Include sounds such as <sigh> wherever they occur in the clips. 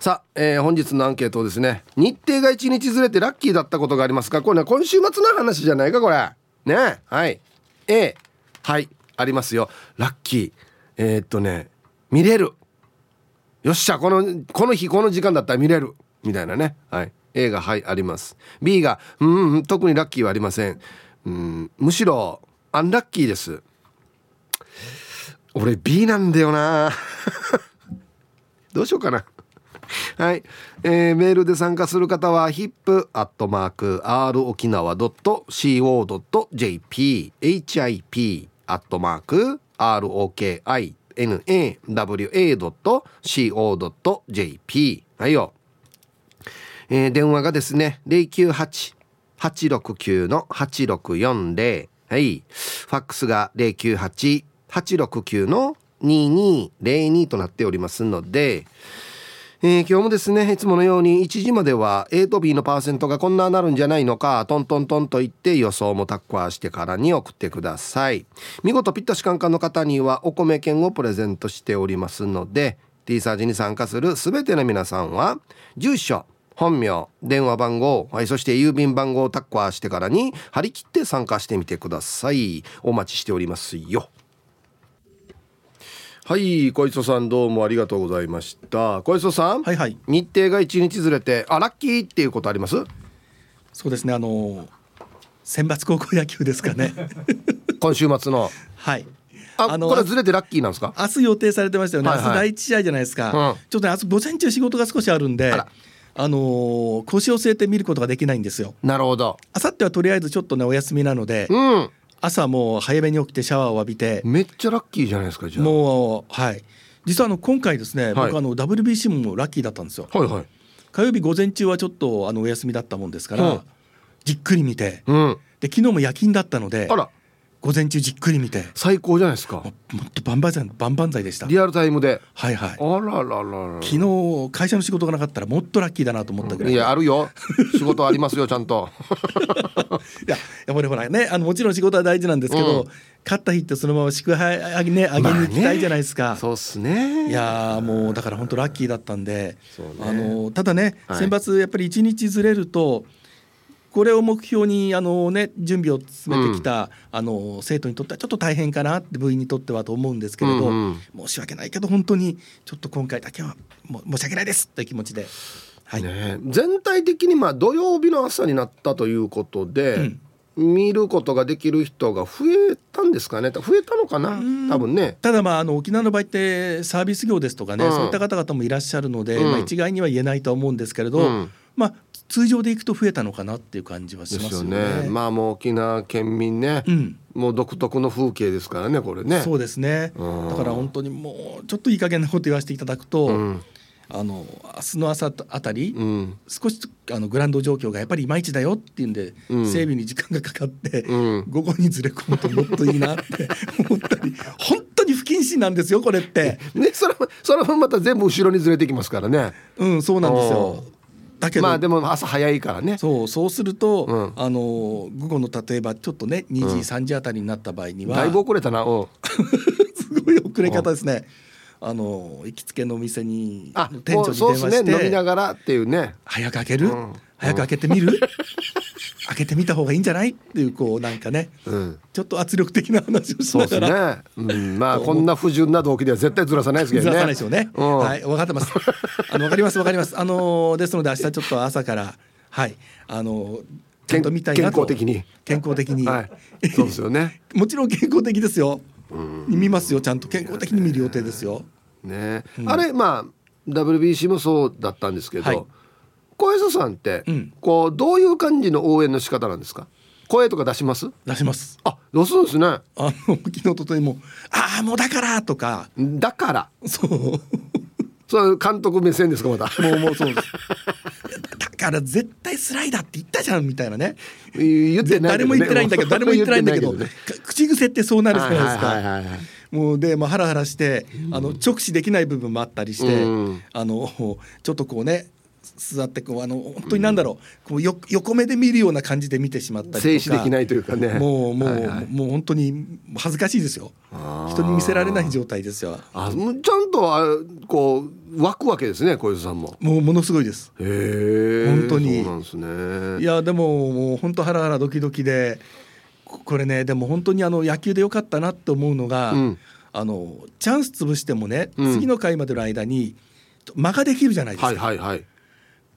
さあ、えー、本日のアンケートですね日程が1日ずれてラッキーだったことがありますか？これね今週末の話じゃないかこれ。ね。はい。A はい。ありますよ。ラッキー。えー、っとね見れる。よっしゃこのこの日この時間だったら見れる。みたいなね。はい。A がはいあります。B がうん、特にラッキーはありません。うんむしろアンラッキーです。俺 B なんだよな。<laughs> どうしようかな。はい、えー、メールで参加する方は hip.r 沖縄 .co.jp hip アットマーク ROKINAWA.co.jp はいよ、えー、電話がですね098-869の8640はい。ファックスが098-869の2202となっておりますのでえー、今日もですねいつものように1時までは A と B のパーセントがこんななるんじゃないのかトントントンと言って予想もタッカーしてからに送ってください。見事ピッタシカンカンの方にはお米券をプレゼントしておりますので T サージに参加する全ての皆さんは住所本名電話番号、はい、そして郵便番号をタッカーしてからに張り切って参加してみてください。お待ちしておりますよ。はい小磯さんどうもありがとうございました。小磯さんはいはい。日程が一日ずれてあラッキーっていうことあります？そうですねあの選抜高校野球ですかね。<laughs> 今週末の。はい。あのこれずれてラッキーなんですか？明日予定されてましたよね、はいはい、明日第一試合じゃないですか、うん、ちょっとね明日午前中仕事が少しあるんであのー、腰を据えて見ることができないんですよ。なるほど。明後日はとりあえずちょっとねお休みなので、うん、朝もう早めに起きてシャワーを浴びてめっちゃラッキーじゃないですかじゃあ。もうはい。実はあの今回ですね、はい、僕あの WBC もラッキーだったんですよ、はいはい、火曜日午前中はちょっとあのお休みだったもんですから、じっくり見て、うん、で昨日も夜勤だったのであら午前中じっくり見て。最高じゃないですか。もっと万々歳万々歳でした。リアルタイムで。はいはい。あらららら昨日会社の仕事がなかったらもっとラッキーだなと思ったぐらい、いやあるよ。仕事ありますよ <laughs> ちゃんと。いややっぱりほらねあのもちろん仕事は大事なんですけど、うん、勝った日ってそのまま祝杯あげ,、ね、あげに行きたいじゃないですか、まあね、そうっすね。いやもうだから本当ラッキーだったんで、ね、あのただね、はい、選抜やっぱり1日ずれるとこれを目標にあの、ね、準備を進めてきた、うん、あの生徒にとってはちょっと大変かなって部員にとってはと思うんですけれど、うんうん、申し訳ないけど本当にちょっと今回だけはも申し訳ないですという気持ちで。はい。ね、全体的にまあ土曜日の朝になったということで、うん。見ることができる人が増えたんですかね。増えたのかな？多分ねただまああの沖縄の場合ってサービス業ですとかね、うん、そういった方々もいらっしゃるので、うん、まあ、一概には言えないと思うんですけれど、うん、まあ通常でいくと増えたのかなっていう感じはしますよね。ねまあもう沖縄県民ね、うん、もう独特の風景ですからねこれね。そうですね。だから本当にもうちょっといい加減なこと言わせていただくと。うんあの明日の朝あたり、うん、少しあのグラウンド状況がやっぱりいまいちだよっていうんで、うん、整備に時間がかかって、うん、午後にずれ込むともっといいなって思ったり <laughs> 本当に不謹慎なんですよこれって。ねそれそれもまた全部後ろにずれてきますからね。うんそうなんですよ。だけどまあでも朝早いからね。そうそうすると、うん、あの午後の例えばちょっとね2時、うん、3時あたりになった場合にはだいぶ遅れたな <laughs> すごい遅れ方ですね。あの行きつけのお店に店長に電話して、ね、飲みながらっていうね。早く開ける、うん、早く開けてみる、<laughs> 開けてみた方がいいんじゃない？っていうこうなんかね、うん、ちょっと圧力的な話をしながら。そうですね、うん、まあこんな不純な動機では絶対ずらさないですけどね。ずらさないですよね、うん、はい分かってます。<laughs> あの分かります分かります。あのですので明日ちょっと朝からはいあのちゃんと見たいなと。健康的に。健康的に、はい、そうですよね。<laughs> もちろん健康的ですよ。見ますよちゃんと。健康的に見る予定ですよ。ね、うん、あれまあ WBC もそうだったんですけど、はい、小磯さんって、うん、こうどういう感じの応援の仕方なんですか？声とか出します？出します。あどうするんですね。あの昨日ととにもああもうだからとか。だから。そう。そう監督目線ですかまた？もうもうそうです。だから絶対スライダーって言ったじゃんみたいなね。言ってない、ね、誰も言ってないんだけど誰も言ってないんだけど、ね、口癖ってそうなるじゃないですか、はいはいはいはい。もうで、まあ、ハラハラして、あの直視できない部分もあったりして、うん、あのちょっとこうね座ってこうあの本当になんだろう,、こうよ横目で見るような感じで見てしまったりとか。静止できないというかね。もうもう、はいはい、もう本当に恥ずかしいですよ。人に見せられない状態ですよあちゃんとあこう湧くわけですね小泉さんも。もうものすごいです。へえ本当に。そうなんですね。いやでももう本当ハラハラドキドキでこれねでも本当にあの野球でよかったなって思うのが、うん、あのチャンス潰してもね、うん、次の回までの間に間ができるじゃないですか。はいはいはい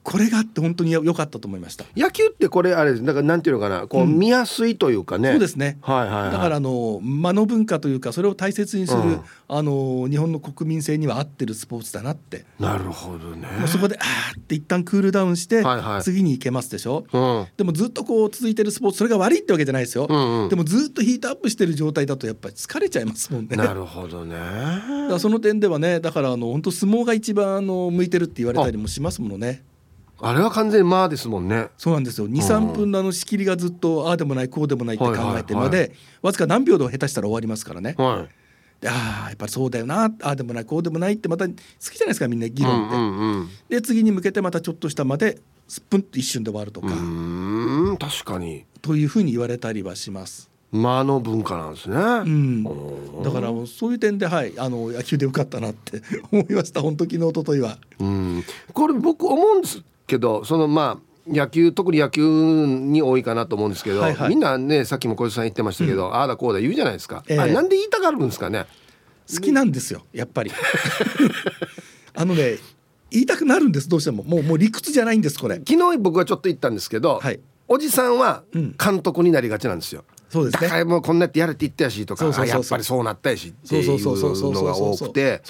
これがあって本当に良かったと思いました。野球ってこれあれだからなんていうのかな。こう見やすいというかね、そうですね、はいはい、はい、だからあの間の文化というかそれを大切にする、うん、あの日本の国民性には合ってるスポーツだなって。なるほどね。そこでああって一旦クールダウンして、はいはい、次に行けますでしょ、うん、でもずっとこう続いてるスポーツそれが悪いってわけじゃないですよ、うんうん、でもずっとヒートアップしてる状態だとやっぱり疲れちゃいますもんね。なるほどね。だその点ではねだからあの本当相撲が一番あの向いてるって言われたりもしますものねあれは完全にまあですもんね。そうなんですよ。23分のあの仕切りがずっとああでもないこうでもないって考えてまで、わずか何秒で下手したら終わりますからね、はい、でああやっぱりそうだよなああでもないこうでもないってまた好きじゃないですかみんな議論って、うんうんうん、で次に向けてまたちょっとしたまですっぷんと一瞬で終わるとか。うん確かに。というふうに言われたりはします。間の文化なんですね、うん、だからそういう点ではいあの野球でよかったなって思いました。本当昨日一昨日は。うん。これ僕思うんですけどそのまあ野球特に野球に多いかなと思うんですけど、はいはい、みんなねさっきも小石さん言ってましたけど、うん、ああだこうだ言うじゃないですか、えー、あなんで言いたがるんですかね？好きなんですよやっぱり。<laughs> あのね言いたくなるんですどうしても。もうもう理屈じゃないんですこれ。昨日僕はちょっと言ったんですけど、はい、おじさんは監督になりがちなんですよ、そうですね、だからもうこんなやってやれって言ったやしとかやっぱりそうなったやしっていうのが多くて。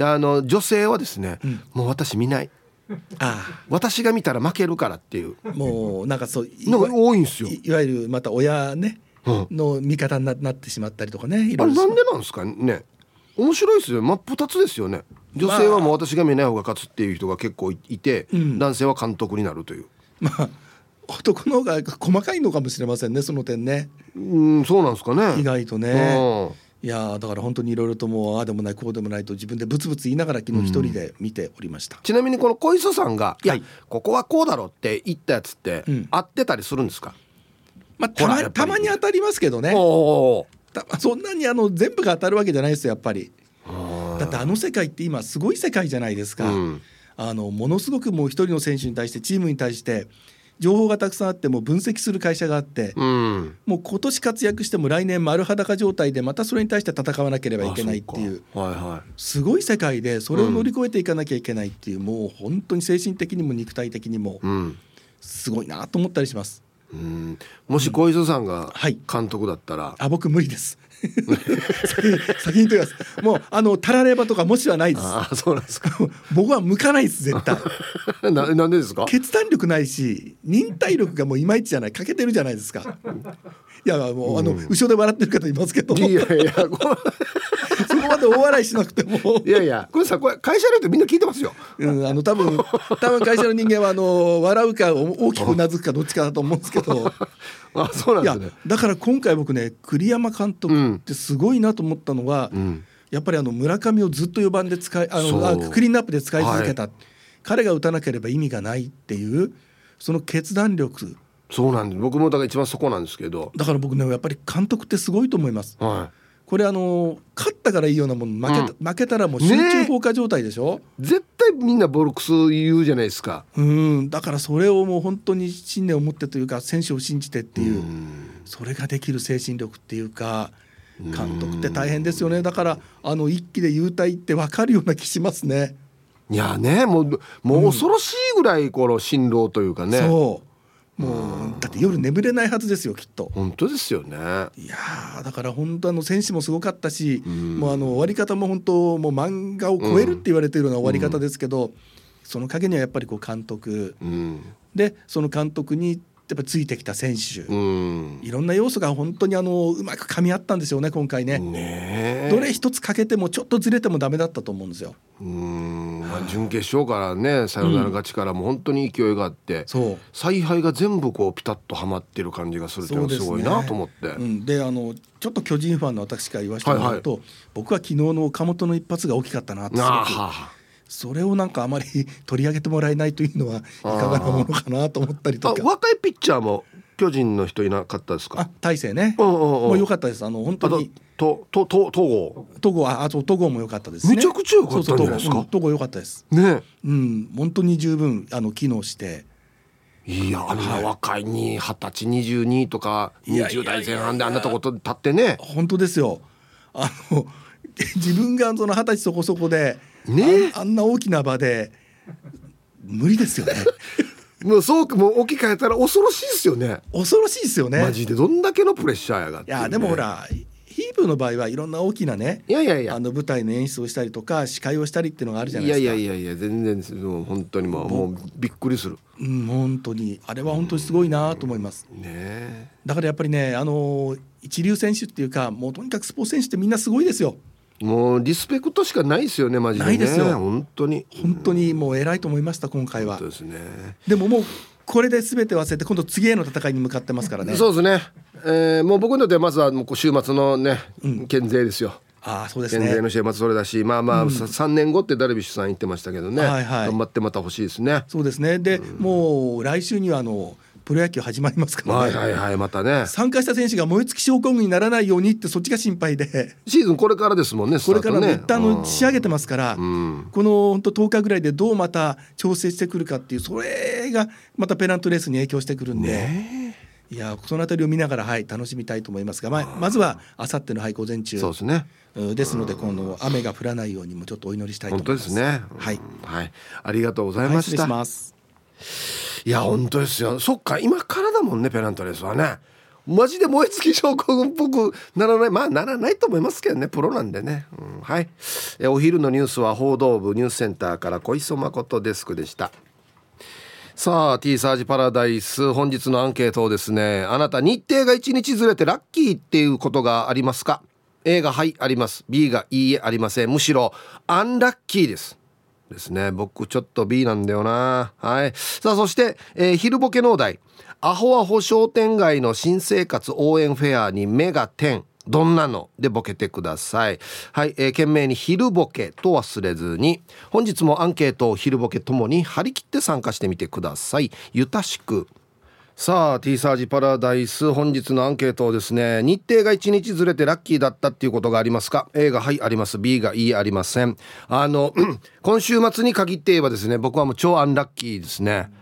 あの女性はですね、うん、もう私見ないあ私が見たら負けるからっていう。もうなんかそうのが多いんですよ。いわゆるまた親ね、うん、の味方になってしまったりとかねいろいろ。あれなんでなんですかね。面白いですよ。真っ二つですよね。女性はもう私が見ない方が勝つっていう人が結構いて、まあ、男性は監督になるという。まあ男の方が細かいのかもしれませんねその点ね。うんそうなんですかね。意外とね、いやだから本当にいろいろともうああでもないこうでもないと自分でブツブツ言いながら昨日一人で見ておりました、うん、ちなみにこの小磯さんが「いや、はい、ここはこうだろ」うって言ったやつって、うん、合ってたりするんですか、まあ、たまたまに当たりますけどね。そんなにあの全部が当たるわけじゃないですよやっぱり。だってあの世界って今すごい世界じゃないですか、うん、あのものすごくもう一人の選手に対してチームに対して情報がたくさんあっても分析する会社があって、うん、もう今年活躍しても来年丸裸状態でまたそれに対して戦わなければいけないっていう、はいはい、すごい世界でそれを乗り越えていかなきゃいけないっていう、うん、もう本当に精神的にも肉体的にもすごいなと思ったりします。うん、もし小磯さんが監督だったら、はい、あ僕無理です <laughs> 先に言ってます。もうあのたらればとかもしはないです。あそうなんですか。<laughs> 僕は向かないです絶対。<laughs> ななんでですか？決断力ないし忍耐力がもういまいちじゃない。欠けてるじゃないですかいやもうあの、うん、後ろで笑ってる方いますけど。いやいや <laughs> そこまで大笑いしなくても。いやいやこれさこれ会社の人みんな聞いてますよ、うん、あの多分多分会社の人間はあの笑うか大きくうなずくかどっちかだと思うんですけど。<laughs> あそうなんですね。だから今回僕ね栗山監督ってすごいなと思ったのは、うん、やっぱりあの村上をずっと4番で使いあのあクリーンアップで使い続けた、はい、彼が打たなければ意味がないっていうその決断力そうなんです。僕もだから一番そこなんですけど。だから僕ねやっぱり監督ってすごいと思います。はい。これあの勝ったからいいようなもの負け,、負けたらもう集中放火状態でしょ、ね、絶対みんなボルクス言うじゃないですか。うん。だからそれをもう本当に信念を持ってというか選手を信じてっていう。それができる精神力っていうか監督って大変ですよね。だからあの一気で優待って分かるような気しますね。いやねもうもう恐ろしいぐらいこの辛労というかね、そうもうだって夜眠れないはずですよきっと。本当ですよね。いやだから本当あの選手もすごかったし、もうあの終わり方も本当もう漫画を超えるって言われてるような終わり方ですけど、その陰にはやっぱりこう監督、でその監督にやっぱついてきた選手、うん、いろんな要素が本当にあのうまく噛み合ったんですよね今回ね。ねどれ一つ欠けてもちょっとずれてもダメだったと思うんですよ。うん。まあ、準決勝からねサヨナラ勝ちからも本当に勢いがあって、うん、采配が全部こうピタッとはまってる感じがするっていうのはすごいなと思って。で、ねうん、あのちょっと巨人ファンの私から言わせてもらうと、はいはい、僕は昨日の岡本の一発が大きかったなってすごく。それをなんかあまり取り上げてもらえないというのはいかがなものかなと思ったりとか。若いピッチャーも巨人の人いなかったですか？あ大勢ね、うんうんうん、もう良かったです。あの本当に。ととと戸郷。戸郷ああと戸郷も良かったですね。めちゃくちゃ良かったんですか？戸郷。良かったです。ね。うん本当に十分あの機能して。いやあんな若いに二十歳22とか20代前半であんなとこと立ってね。本当ですよ。あの <laughs> 自分がその二十歳そこそこで、ね、あんな大きな場で無理ですよね。<laughs> もうそうもう置き換えたら恐ろしいですよね。恐ろしいですよね。マジで。どんだけのプレッシャーやがって、ね、いやでもほらヒープの場合はいろんな大きなねいやいやいや。あの舞台の演出をしたりとか司会をしたりっていうのがあるじゃないですか。いやいやいやいや全然もう本当にもうもうびっくりする。うん本当に。あれは本当にすごいなと思います、ねだからやっぱりねあの一流選手っていうかもうとにかくスポーツ選手ってみんなすごいですよもうリスペクトしかないですよねマジで、ね、ないですよ。本当に。本当にもう偉いと思いました今回は。ですね。でももうこれで全て忘れて今度次への戦いに向かってますからね。そうですね、えー、もう僕にとってはまずはもう週末のね、うん、県勢ですよ。あそうですね。県勢の週末それだしまあまあ、うん、3年後ってダルビッシュさん言ってましたけどね、はいはい、頑張ってまた欲しいですね。そうですね。で、うん、もう来週にはあのプロ野球始まりますからね、はいはいはいまたね。参加した選手が燃え尽き症候群にならないようにってそっちが心配で。シーズンこれからですもんねこれからね一旦の仕上げてますから、うん、この本当10日ぐらいでどうまた調整してくるかっていうそれがまたペナントレースに影響してくるんで。ねいやその辺りを見ながら、はい、楽しみたいと思いますが、まあ、まずはあさっての、はい、午前中。そうですね。ですので今度雨が降らないようにもちょっとお祈りしたいと思います。本当ですね。はい、はい、ありがとうございました。はいいや本当ですよ。そっか今からだもんねペナントレースはね。マジで燃え尽き症候群っぽくならない。まあならないと思いますけどねプロなんでね、うん、はい。えお昼のニュースは報道部ニュースセンターから小磯誠デスクでした。さあ T サージパラダイス本日のアンケートをですねあなた日程が1日ずれてラッキーっていうことがありますか？A がはいあります。B がいいえありません。むしろアンラッキーです。ですね。僕ちょっと B なんだよな。はい。さあそして、えー、昼ボケ農大アホアホ商店街の新生活応援フェアに目が点どんなの？でボケてください。はい、えー、懸命に昼ボケと忘れずに。本日もアンケートを昼ボケともに張り切って参加してみてください。ゆたしく。さあ T サージパラダイス本日のアンケートをですね日程が1日ずれてラッキーだったっていうことがありますか？A がはいあります。B がいいありません。あの <clears throat> 今週末に限って言えばですね僕はもう超アンラッキーですね。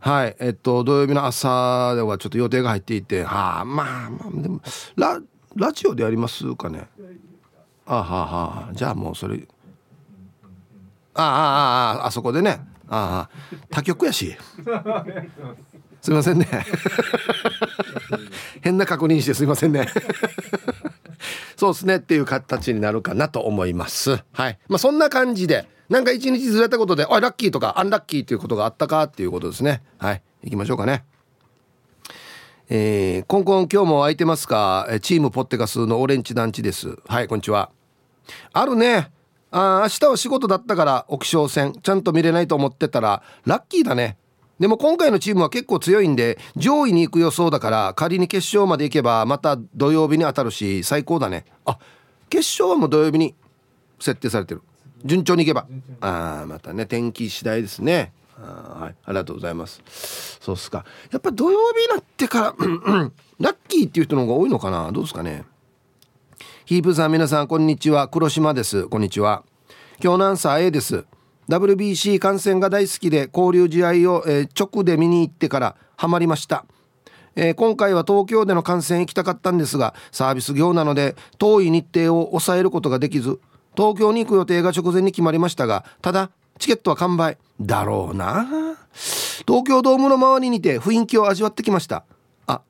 はいえっと土曜日の朝ではちょっと予定が入っていてはあまあまあでもララジオでやりますかね？あはあはあじゃあもうそれ。あああああそこでね。ああ。他局やし。<laughs> すいませんね。<laughs> 変な確認してすいませんね。そうですねっていう形になるかなと思います。はい。まあそんな感じでなんか一日ずれたことであラッキーとかアンラッキーっていうことがあったかっていうことですね。はい。行きましょうかね。えー、コンコン今日も空いてますか？チームポッテガスのオレンジ団地です。はいこんにちは。あるね。あ明日は仕事だったから沖小戦ちゃんと見れないと思ってたらラッキーだねでも今回のチームは結構強いんで上位に行く予想だから仮に決勝まで行けばまた土曜日に当たるし最高だね。あ決勝はもう土曜日に設定されてる。順調にいけば。ああまたね天気次第ですね。あはい。ありがとうございます。そうっすか。やっぱ土曜日になってからラッキーっていう人の方が多いのかな？どうですかね？ヒープさん皆さんこんにちは。黒島です。こんにちは。今日のアンサー A です WBC 観戦が大好きで交流試合を、え、直で見に行ってからハマりました、えー、今回は東京での観戦行きたかったんですがサービス業なので遠い日程を抑えることができず東京に行く予定が直前に決まりましたがただチケットは完売。だろうな。東京ドームの周りにて雰囲気を味わってきました。あ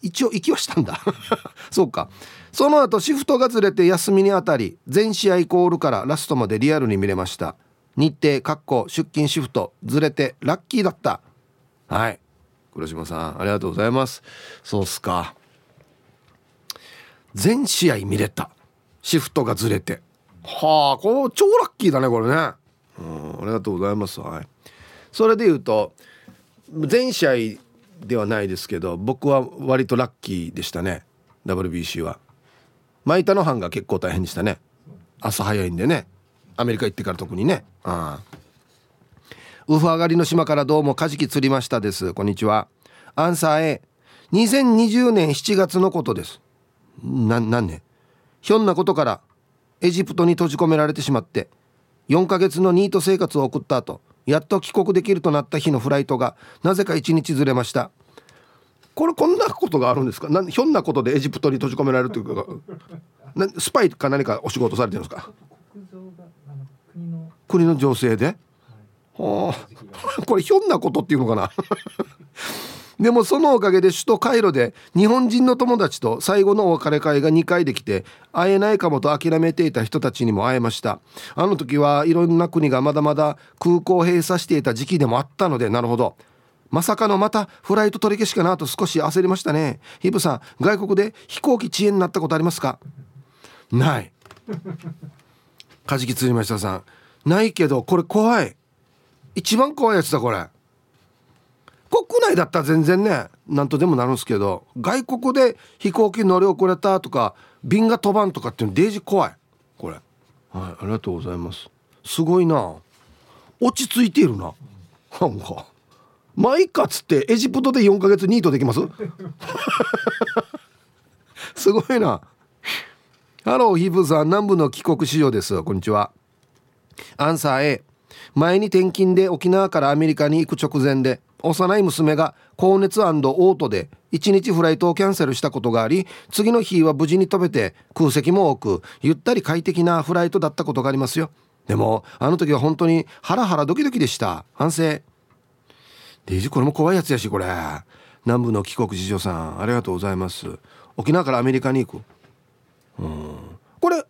一応行きはしたんだ。<laughs> そうか。その後シフトがずれて休みにあたり全試合コールからラストまでリアルに見れました。日程かっこ出勤シフトずれてラッキーだった。はい。黒島さんありがとうございます。そうっすか。全試合見れた。シフトがずれて。はあこう超ラッキーだねこれね。うんありがとうございます。はい。それで言うと全試合ではないですけど僕は割とラッキーでしたね。WBC は。舞田の班が結構大変でしたね。朝早いんでね。アメリカ行ってから特にね。ああウフ上がりの島からどうもカジキ釣りましたです。こんにちは。アンサー A 2020年7月のことです。な何年ひょんなことからエジプトに閉じ込められてしまって4ヶ月のニート生活を送った後やっと帰国できるとなった日のフライトがなぜか1日ずれました。これこんなことがあるんですか？なひょんなことでエジプトに閉じ込められるというか <laughs> なスパイか何かお仕事されてるんですか？国の情勢で、はあ、これひょんなことっていうのかな？<laughs> でもそのおかげで首都カイロで日本人の友達と最後のお別れ会が2回できて会えないかもと諦めていた人たちにも会えました。あの時はいろんな国がまだまだ空港閉鎖していた時期でもあったのでなるほど。まさかのまたフライト取り消しかなと少し焦りましたね。ヒブさん外国で飛行機遅延になったことありますか？ない。カジキ釣りましたさんないけどこれ怖い。一番怖いやつだこれ。国内だったら全然ね何とでもなるんですけど外国で飛行機乗り遅れたとか便が飛ばんとかっていうのデージ怖い。これ。はいありがとうございます。すごいな。落ち着いているな。なんか。まあいっかっつってエジプトで4ヶ月ニートできます？<laughs> すごいな。ハローヒブさん南部の帰国子女です。こんにちはアンサー A. 前に転勤で沖縄からアメリカに行く直前で幼い娘が高熱オートで1日フライトをキャンセルしたことがあり次の日は無事に飛べて空席も多くゆったり快適なフライトだったことがありますよ。でもあの時は本当にハラハラドキドキでした。反省。デイジこれも怖いやつやしこれ。南部の帰国事情さんありがとうございます。沖縄からアメリカに行く。うん。これ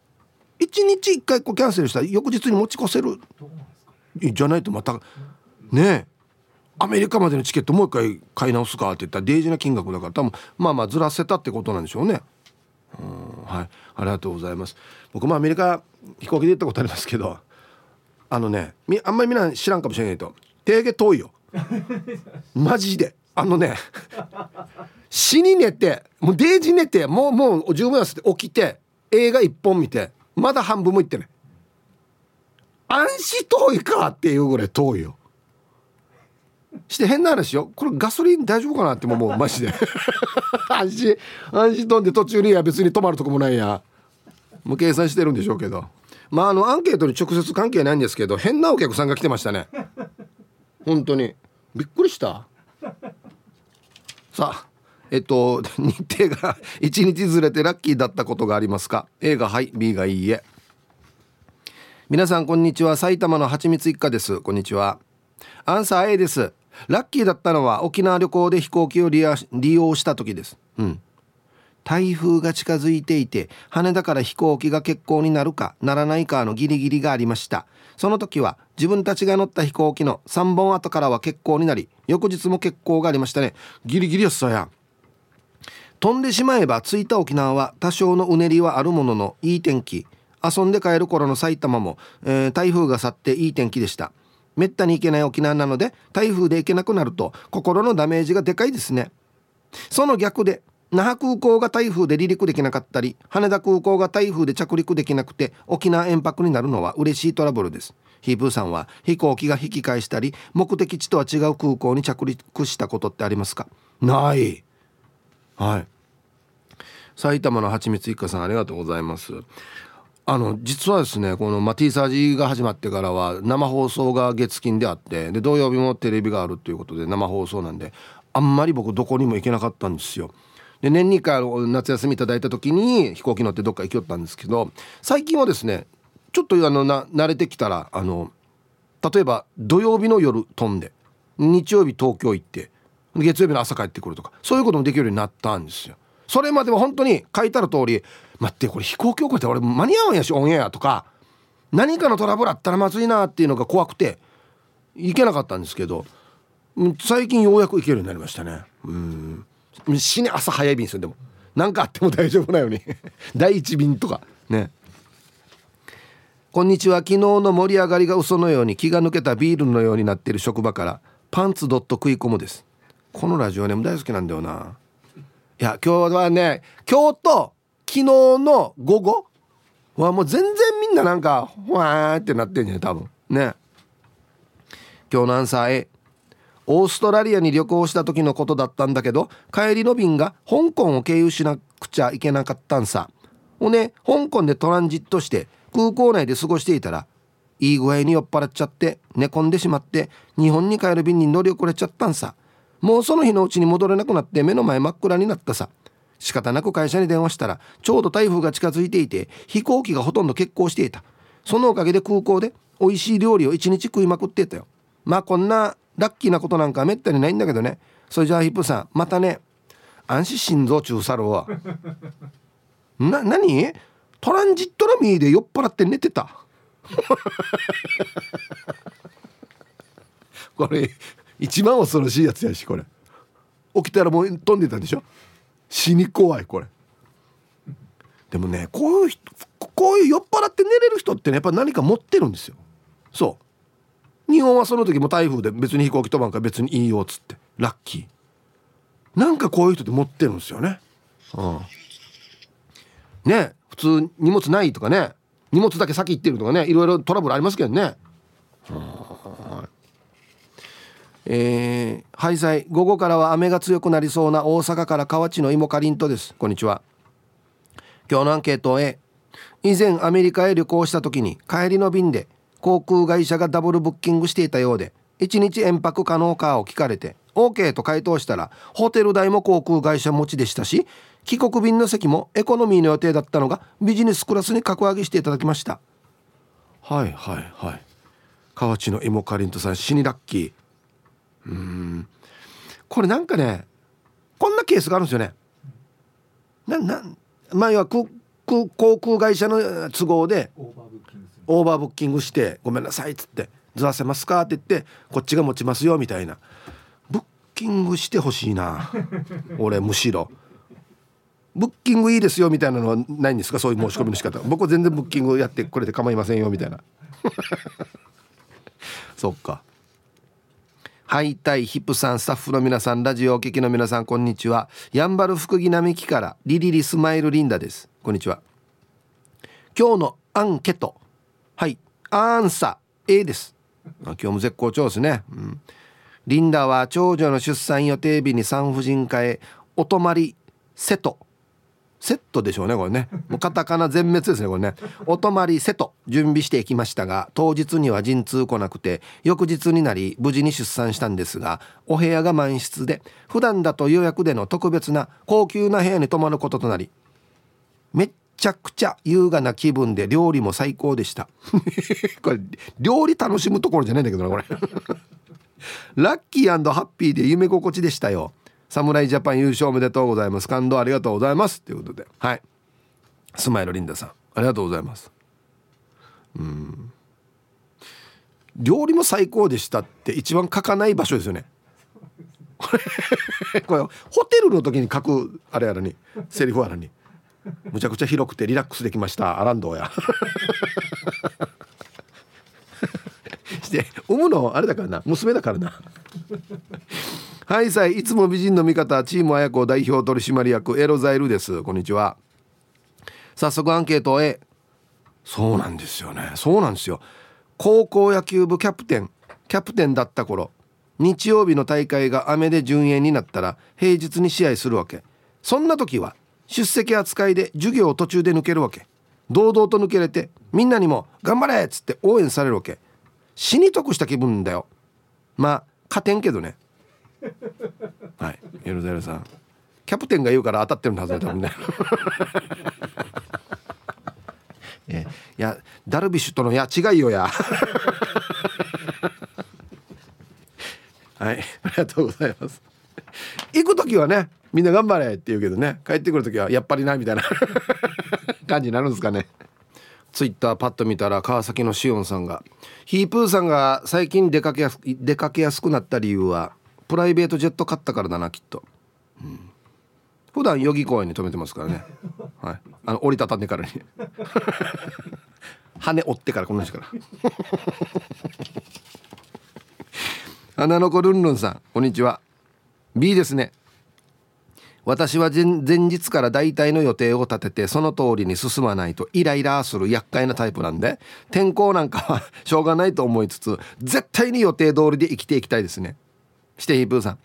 1日1回こうキャンセルしたら翌日に持ち越せる。じゃないとまた。ねえ。アメリカまでのチケットもう一回買い直すかって言ったらデイジな金額だから多分まあまあずらせたってことなんでしょうね。うんはい。ありがとうございます。僕もアメリカ飛行機で行ったことありますけどあのねあんまりみんな知らんかもしれないけど定下遠いよ。<laughs> マジで。あのね死に寝てもうデイジ寝てもうもう十分やすって起きて映画一本見てまだ半分も行ってね安心遠いかっていうぐらい遠いよ。して変な話よ。これガソリン大丈夫かなってもうマジで。<laughs> 安心安心飛んで途中には別に止まるとこもないや。もう計算してるんでしょうけど。まああのアンケートに直接関係ないんですけど変なお客さんが来てましたね。本当に。びっくりした。さあえっと <laughs> 日程が <laughs> 1日ずれてラッキーだったことがありますか？A がはい B がいいえ。皆さんこんにちは。埼玉のはちみつ一家です。こんにちは。アンサー A です。ラッキーだったのは沖縄旅行で飛行機を利用した時です。うん。台風が近づいていて羽田から飛行機が欠航になるかならないかのギリギリがありました。その時は自分たちが乗った飛行機の3本後からは欠航になり翌日も欠航がありましたね。ギリギリやっさや。ん飛んでしまえば着いた沖縄は多少のうねりはあるもののいい天気。遊んで帰る頃の埼玉も、えー、台風が去っていい天気でした。めったに行けない沖縄なので台風で行けなくなると心のダメージがでかいですね。その逆で那覇空港が台風で離陸できなかったり羽田空港が台風で着陸できなくて沖縄延泊になるのは嬉しいトラブルです。ヒープーさんは飛行機が引き返したり目的地とは違う空港に着陸したことってありますか？ない。はい。埼玉のはちみつ一家さんありがとうございますあの実はですねこの、まあ、T サージが始まってからは生放送が月金であってで土曜日もテレビがあるということで生放送なんであんまり僕どこにも行けなかったんですよ。で年に1回夏休みいただいた時に飛行機乗ってどっか行きよったんですけど最近はですねちょっとあのな慣れてきたらあの例えば土曜日の夜飛んで日曜日東京行って月曜日の朝帰ってくるとかそういうこともできるようになったんですよ。それまでは本当に書いてある通り待ってこれ飛行機遅れて俺間に合わんやしオンエアとか。何かのトラブルあったらまずいなっていうのが怖くて行けなかったんですけど最近ようやく行けるようになりましたね。うん。死に朝早い便ですよでも。何かあっても大丈夫なように。<laughs> 第一便とか。ね。こんにちは。昨日の盛り上がりが嘘のように気が抜けたビールのようになっている職場からパンツドット食い込むです。このラジオねも大好きなんだよな。いや今日はね今日と昨日の午後わもう全然みんななんかふわーってなってんじゃん多分。ね。今日のアンサー A オーストラリアに旅行した時のことだったんだけど帰りの便が香港を経由しなくちゃいけなかったんさ。ほね香港でトランジットして空港内で過ごしていたらいい具合に酔っ払っちゃって寝込んでしまって日本に帰る便に乗り遅れちゃったんさ。もうその日のうちに戻れなくなって目の前真っ暗になったさ。仕方なく会社に電話したらちょうど台風が近づいていて飛行機がほとんど欠航していた。そのおかげで空港で美味しい料理を一日食いまくってたよ。まあこんなラッキーなことなんかめったにないんだけどね。それじゃあヒップさんまたね。安心心臓中サロは。<laughs> な何？トランジットのミーで酔っ払って寝てた。<laughs> これ一番恐ろしいやつやしこれ。起きたらもう飛んでたでしょ？死に怖いこれ。でもねこういう人こういう酔っ払って寝れる人ってねやっぱ何か持ってるんですよ。そう。日本はその時も台風で別に飛行機飛ばんから別にいいよっつって。ラッキー。なんかこういう人って持ってるんですよね。うん。ね普通荷物ないとかね荷物だけ先行ってるとかねいろいろトラブルありますけどね。えー、廃材午後からは雨が強くなりそうな大阪から河内の芋かりんとです。こんにちは。今日のアンケート A 以前アメリカへ旅行した時に帰りの便で航空会社がダブルブッキングしていたようで1日延泊可能かを聞かれて OK と回答したらホテル代も航空会社持ちでしたし帰国便の席もエコノミーの予定だったのがビジネスクラスに格上げしていただきました。はいはいはい。河内の芋かりんとさん死にラッキー。うん。これなんかねこんなケースがあるんですよね。ななまあ要は航空会社の都合でオーバーブッキングして「ごめんなさい」っつって「ずらせますか?」って言ってこっちが持ちますよみたいな。ブッキングしてほしいな。<laughs> 俺むしろ。ブッキングいいですよみたいなのはないんですか？そういう申し込みの仕方。僕は全然ブッキングやってくれて構いませんよみたいな。<laughs> <laughs> そっかはいたいヒップさんスタッフの皆さんラジオお聞きの皆さんこんにちは。やんばる福木並木からリリリスマイルリンダです。こんにちは。今日のアンケート。はい。アンサー A です。今日も絶好調ですね、うん、リンダは長女の出産予定日に産婦人科へお泊まり瀬戸セットでしょうねこれね。<laughs> もうカタカナ全滅ですねこれね。お泊まりセト準備していきましたが当日には陣痛来なくて翌日になり無事に出産したんですがお部屋が満室で普段だと予約での特別な高級な部屋に泊まることとなりめっちゃくちゃ優雅な気分で料理も最高でした。<laughs> これ料理楽しむところじゃないんだけどなこれ。ラッキーハッピーで夢心地でしたよ侍ジャパン優勝おめでとうございます。感動ありがとうございます。ということで。はい。スマイルリンダさん。ありがとうございます。うん。料理も最高でしたって一番書かない場所ですよね。<laughs> これホテルの時に書くあれやらにセリフやらに。むちゃくちゃ広くてリラックスできました。アランドや。<laughs> して産むのあれだからな。娘だからな。はいさいいつも美人の味方チーム綾子代表取締役エロザイルです。こんにちは。早速アンケート A そうなんですよね。そうなんですよ。高校野球部キャプテン。キャプテンだった頃。日曜日の大会が雨で順延になったら平日に試合するわけ。そんな時は出席扱いで授業を途中で抜けるわけ。堂々と抜けれてみんなにも「頑張れ!」っつって応援されるわけ。死に得した気分だよ。まあ勝てんけどね。はい。エルザエルさん。キャプテンが言うから当たってるはずだ多分ね。<laughs> えいやダルビッシュとのや違いよや。はい。ありがとうございます。行く時はねみんな頑張れって言うけどね。帰ってくる時はやっぱりなみたいな。感じになるんですかね。ツイッターパッと見たら川崎のしおんさんがヒープーさんが最近出かけやす出かけやすくなった理由はプライベートジェット買ったからだなきっと、うん、普段代々木公園に止めてますからね、<laughs> はい、あの折りたたんでからに。<laughs> 羽折ってからこの人から。花の子ルンルンさんこんにちは。B ですね。私は前日から大体の予定を立ててその通りに進まないとイライラする厄介なタイプなんで天候なんかはしょうがないと思いつつ絶対に予定通りで生きていきたいですねしてヒープーさん。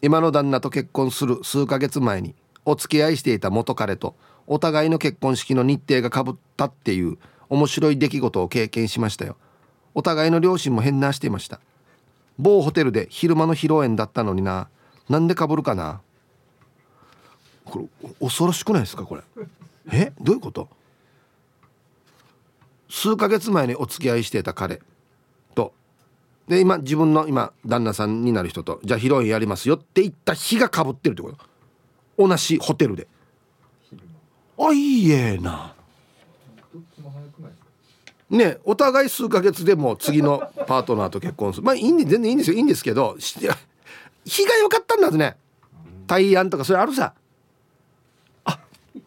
今の旦那と結婚する数ヶ月前にお付き合いしていた元彼とお互いの結婚式の日程がかぶったっていう面白い出来事を経験しましたよ。お互いの両親も変なしていました。某ホテルで昼間の披露宴だったのにな。なんでかぶるかな。これ恐ろしくないですかこれ。え？どういうこと？数ヶ月前にお付き合いしていた彼。で今自分の今旦那さんになる人とじゃあ披露宴やりますよって言った日がかぶってるってこと？同じホテルで。あいいえな。ねお互い数ヶ月でも次のパートナーと結婚する。まあいいんで全然いいんですよ。いいんですけど日が良かったんだね。大安とかそれあるさ。あ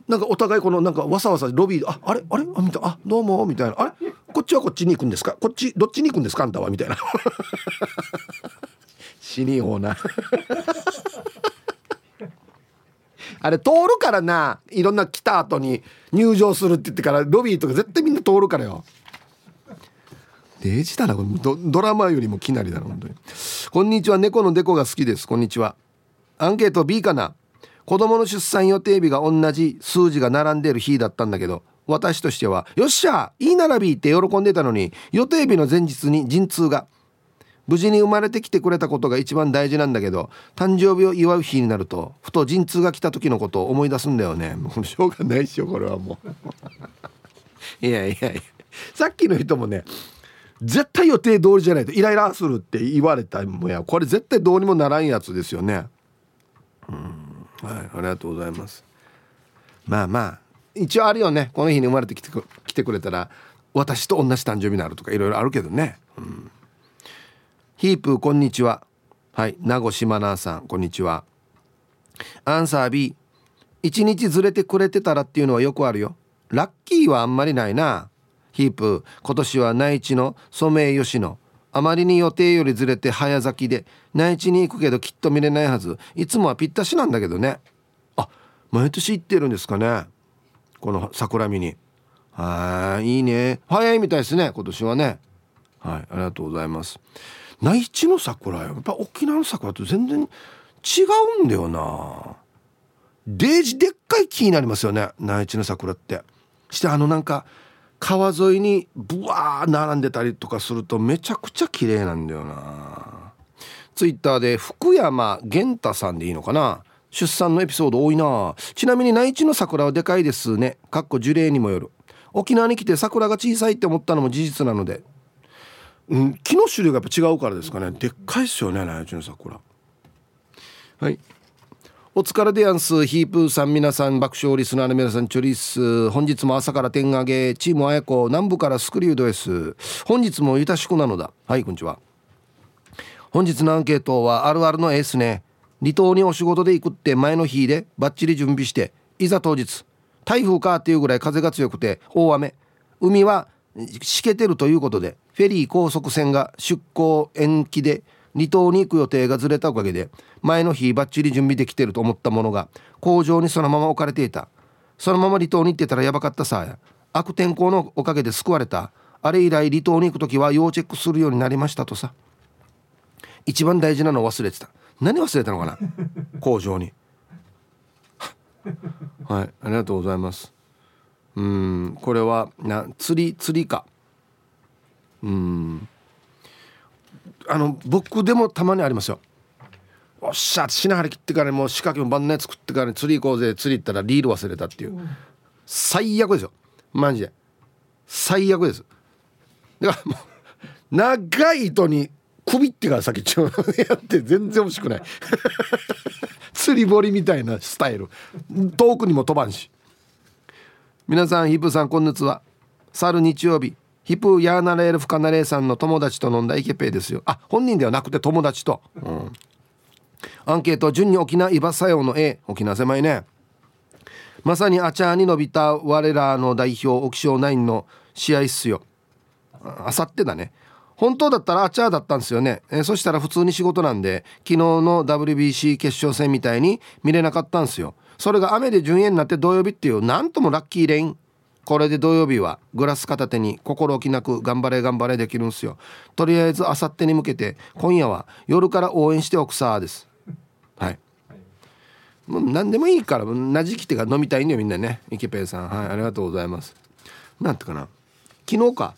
なんかお互いこのなんかわさわさロビー「ああれあれ？あみた。あどうも」みたいな「あれ？こっちはこっちに行くんですか？こっちどっちに行くんですか？あんたは」みたいな。<laughs> 死にほうな。<laughs> あれ通るからな。いろんな来た後に入場するって言ってからロビーとか絶対みんな通るからよ。デジだなこれ。ドラマよりもきなりだな本当に。こんにちは。猫のデコが好きです。こんにちは。アンケート B かな？子供の出産予定日が同じ。数字が並んでる日だったんだけど私としては「よっしゃいい並び!」って喜んでたのに予定日の前日に陣痛が。無事に生まれてきてくれたことが一番大事なんだけど誕生日を祝う日になるとふと陣痛が来た時のことを思い出すんだよね。もうしょうがないっしょこれはもう。<laughs> いやいやいや。さっきの人もね絶対予定通りじゃないとイライラするって言われたもや。これ絶対どうにもならんやつですよね。うん。はいありがとうございます。まあまあ一応あるよね。この日に生まれてきて来てくれたら私と同じ誕生日になるとかいろいろあるけどね、うん、ヒープこんにちは。はい。名護島奈さんこんにちは。アンサー B 一日ずれてくれてたらっていうのはよくあるよ。ラッキーはあんまりないな。ヒープ今年は内地のソメイヨシノ。あまりに予定よりずれて早咲きで内地に行くけどきっと見れないはず。いつもはぴったしなんだけどね。あ毎年行ってるんですかね。この桜見に。はいいいね。早いみたいですね今年はね。はいありがとうございます。内地の桜やっぱ沖縄の桜と全然違うんだよな。デージでっかい木になりますよね内地の桜って。してあのなんか川沿いにブワー並んでたりとかするとめちゃくちゃ綺麗なんだよな。ツイッターで福山源太さんでいいのかな。出産のエピソード多いな。ちなみに内地の桜はでかいですね。かっこ樹齢にもよる。沖縄に来て桜が小さいって思ったのも事実なので、うん、木の種類がやっぱ違うからですかね。でっかいっすよね内地の桜。はい。お疲れでやんす。ヒープーさん皆さん爆笑リスナーの皆さんチョリス。本日も朝から点上げ。チームあやこ南部からスクリュードです本日もゆたしくなのだ。はいこんにちは。本日のアンケートはあるあるのエースね。離島にお仕事で行くって前の日でバッチリ準備していざ当日台風かっていうぐらい風が強くて大雨。海はしけてるということでフェリー高速船が出港延期で離島に行く予定がずれたおかげで前の日バッチリ準備できてると思ったものが工場にそのまま置かれていた。そのまま離島に行ってたらやばかったさ悪天候のおかげで救われた。あれ以来離島に行く時は要チェックするようになりましたとさ。一番大事なのを忘れてた。何忘れたのかな？工場に。はいありがとうございます。うんこれはな釣り釣りか。うん。あの僕でもたまにありますよ。おっしゃしながら切ってからもう仕掛けも晩年作ってから釣り行こうぜ釣り行ったらリール忘れたっていう。最悪ですよ。マジで。最悪です。だからもう長い糸に首ってから先ちょやって全然欲しくない。<laughs> 釣り堀みたいなスタイル。遠くにも飛ばんし。皆さんヒップさんこんにちは。去る日曜日。ヒップヤーナレールフカナレーさんの友達と飲んだイケペイですよ。あ本人ではなくて友達と、うん、アンケート順に沖縄イバサヨの A 沖縄狭いね。まさにあちゃーに伸びた我らの代表沖縄ナインの試合っすよ。あさってだね。本当だったらあちゃーだったんですよね、えー、そしたら普通に仕事なんで昨日の WBC 決勝戦みたいに見れなかったんですよ。それが雨で順延になって土曜日っていうなんともラッキーレイン。これで土曜日はグラス片手に心置きなく頑張れ頑張れできるんすよ。とりあえずあさってに向けて今夜は夜から応援しておくさです。はい。もう何でもいいからなじきてが飲みたいんだよみんなね。イケペイさん。はいありがとうございます。なんてかな。昨日か。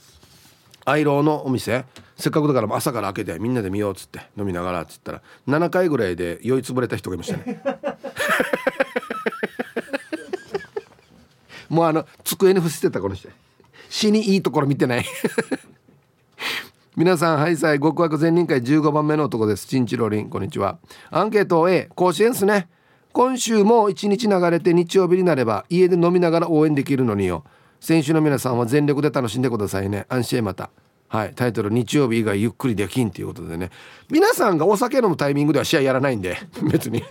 アイローのお店。せっかくだから朝から開けてみんなで見ようっつって。飲みながらっつったら7回ぐらいで酔いつぶれた人がいましたね。<laughs> もうあの机に伏せてたこの人。死にいいところ見てない。<laughs> 皆さんハイサイ極悪善人会15番目の男です。チンチロリンこんにちは。アンケート A 甲子園っすね。今週も1日流れて日曜日になれば家で飲みながら応援できるのによ。選手の皆さんは全力で楽しんでくださいね。安心また。はい。タイトル日曜日以外ゆっくりできんということでね。皆さんがお酒飲むタイミングでは試合やらないんで。<laughs> 別に。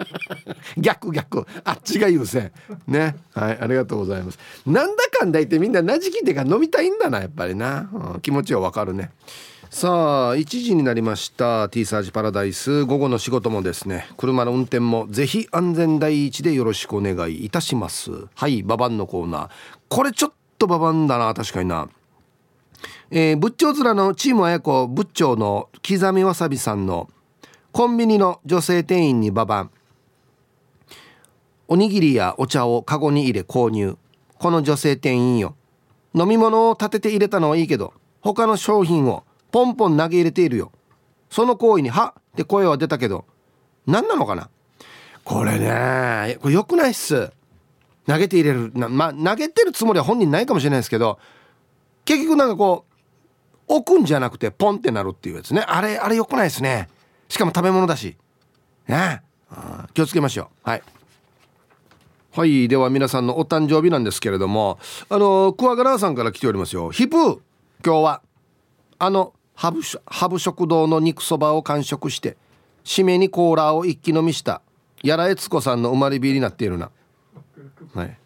<laughs> 逆逆。あっちが優先。ね。はい。ありがとうございます。なんだかんだ言ってみんななじきてか飲みたいんだなやっぱりな、うん、気持ちはわかるね。さあ1時になりました。T サージパラダイス。午後の仕事もですね。車の運転もぜひ安全第一でよろしくお願いいたします。はい。ババンのコーナー。これちょっとババンだな確かにな。えー、仏頂面のチーム綾子仏頂の刻みわさびさんのコンビニの女性店員にババン。おにぎりやお茶をカゴに入れ購入。この女性店員よ。飲み物を立てて入れたのはいいけど他の商品をポンポン投げ入れているよ。その行為に「は」って声は出たけど何なのかな？これねこれよくないっす。投げて入れる。なまあ投げてるつもりは本人ないかもしれないですけど結局なんかこう置くんじゃなくてポンってなるっていうやつね。あれあれよくないですね。しかも食べ物だし。ね。気をつけましょう。はい。はいでは皆さんのお誕生日なんですけれどもあのクワガラーさんから来ておりますよ。ヒプー今日はあのハブハブ食堂の肉そばを完食して締めにコーラを一気飲みしたやらえつこさんの生まれ日になっているな。はい。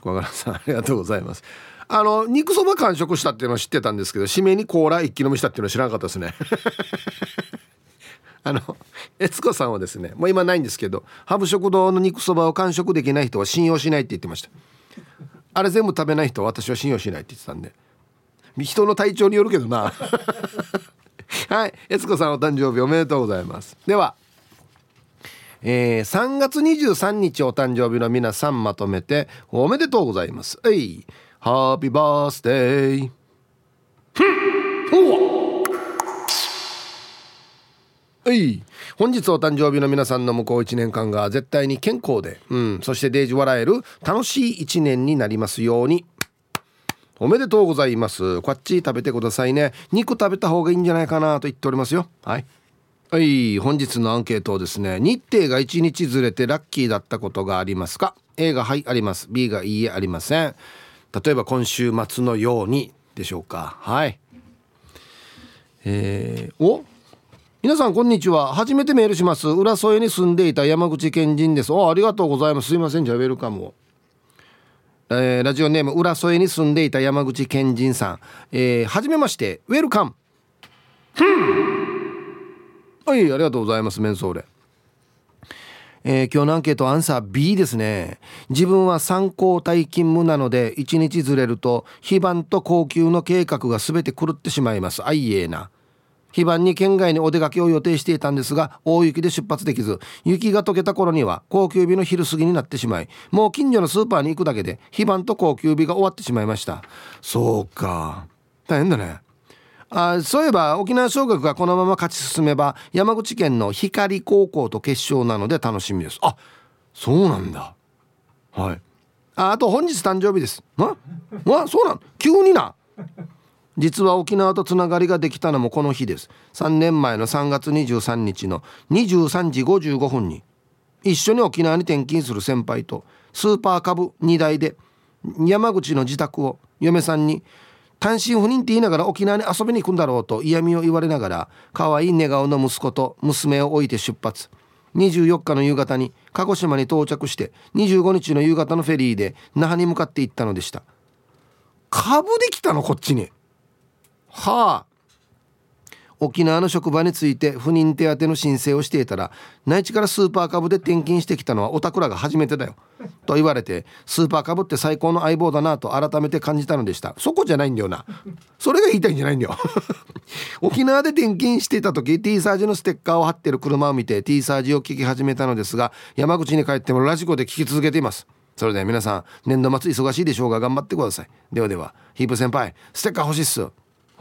小柄さんありがとうございます。あの肉そば完食したっていうのは知ってたんですけど締めにコーラ一気飲みしたっていうのは知らなかったですね。<laughs> あの悦子さんはですねもう今ないんですけどハブ食堂の肉そばを完食できない人は信用しないって言ってました。あれ全部食べない人は私は信用しないって言ってたんで。人の体調によるけどな。<laughs> はい。悦子さんお誕生日おめでとうございます。ではえー、3月23日お誕生日の皆さんまとめておめでとうございます。えいハッピーバースデー。はい本日お誕生日の皆さんの向こう1年間が絶対に健康で、うん、そしてデージ笑える楽しい1年になりますようにおめでとうございますこっち食べてくださいね肉食べた方がいいんじゃないかなと言っておりますよはいはい本日のアンケートですね日程が1日ずれてラッキーだったことがありますか？A がはいあります。B がいいえありません。例えば今週末のようにでしょうか。はい。えー、お？皆さんこんにちは。初めてメールします。浦添に住んでいた山口県人です。おありがとうございます。すいません。じゃあウェルカムを。えー、ラジオネーム浦添に住んでいた山口健人さん、えー、はじめまして。ウェルカム。はいありがとうございますメンソーレ。えー、今日のアンケートアンサー B ですね。自分は参考体勤務なので1日ずれると非番と高級の計画が全て狂ってしまいます。あいえな。非番に県外にお出かけを予定していたんですが大雪で出発できず雪が溶けた頃には高級日の昼過ぎになってしまいもう近所のスーパーに行くだけで非番と高級日が終わってしまいました。そうか。大変だね。あそういえば沖縄尚学がこのまま勝ち進めば山口県の光高校と決勝なので楽しみです。あそうなんだ。はい。ああと本日誕生日です。わわそうなん？急にな。実は沖縄とつながりができたのもこの日です。3年前の3月23日の23時55分に一緒に沖縄に転勤する先輩とスーパー株2台で山口の自宅を嫁さんに単身赴任って言いながら沖縄に遊びに行くんだろうと嫌味を言われながら可愛い寝顔の息子と娘を置いて出発。24日の夕方に鹿児島に到着して25日の夕方のフェリーで那覇に向かって行ったのでした。株できたのこっちに。はあ。沖縄の職場について不妊手当の申請をしていたら内地からスーパー株で転勤してきたのはおたくらが初めてだよと言われてスーパー株って最高の相棒だなと改めて感じたのでした。そこじゃないんだよな。それが言いたいんじゃないんだよ。<laughs> 沖縄で転勤していた時 T サージのステッカーを貼ってる車を見て T サージを聞き始めたのですが山口に帰ってもラジコで聞き続けています。それでは皆さん年度末忙しいでしょうが頑張ってください。ではではヒープ先輩ステッカー欲しいっす。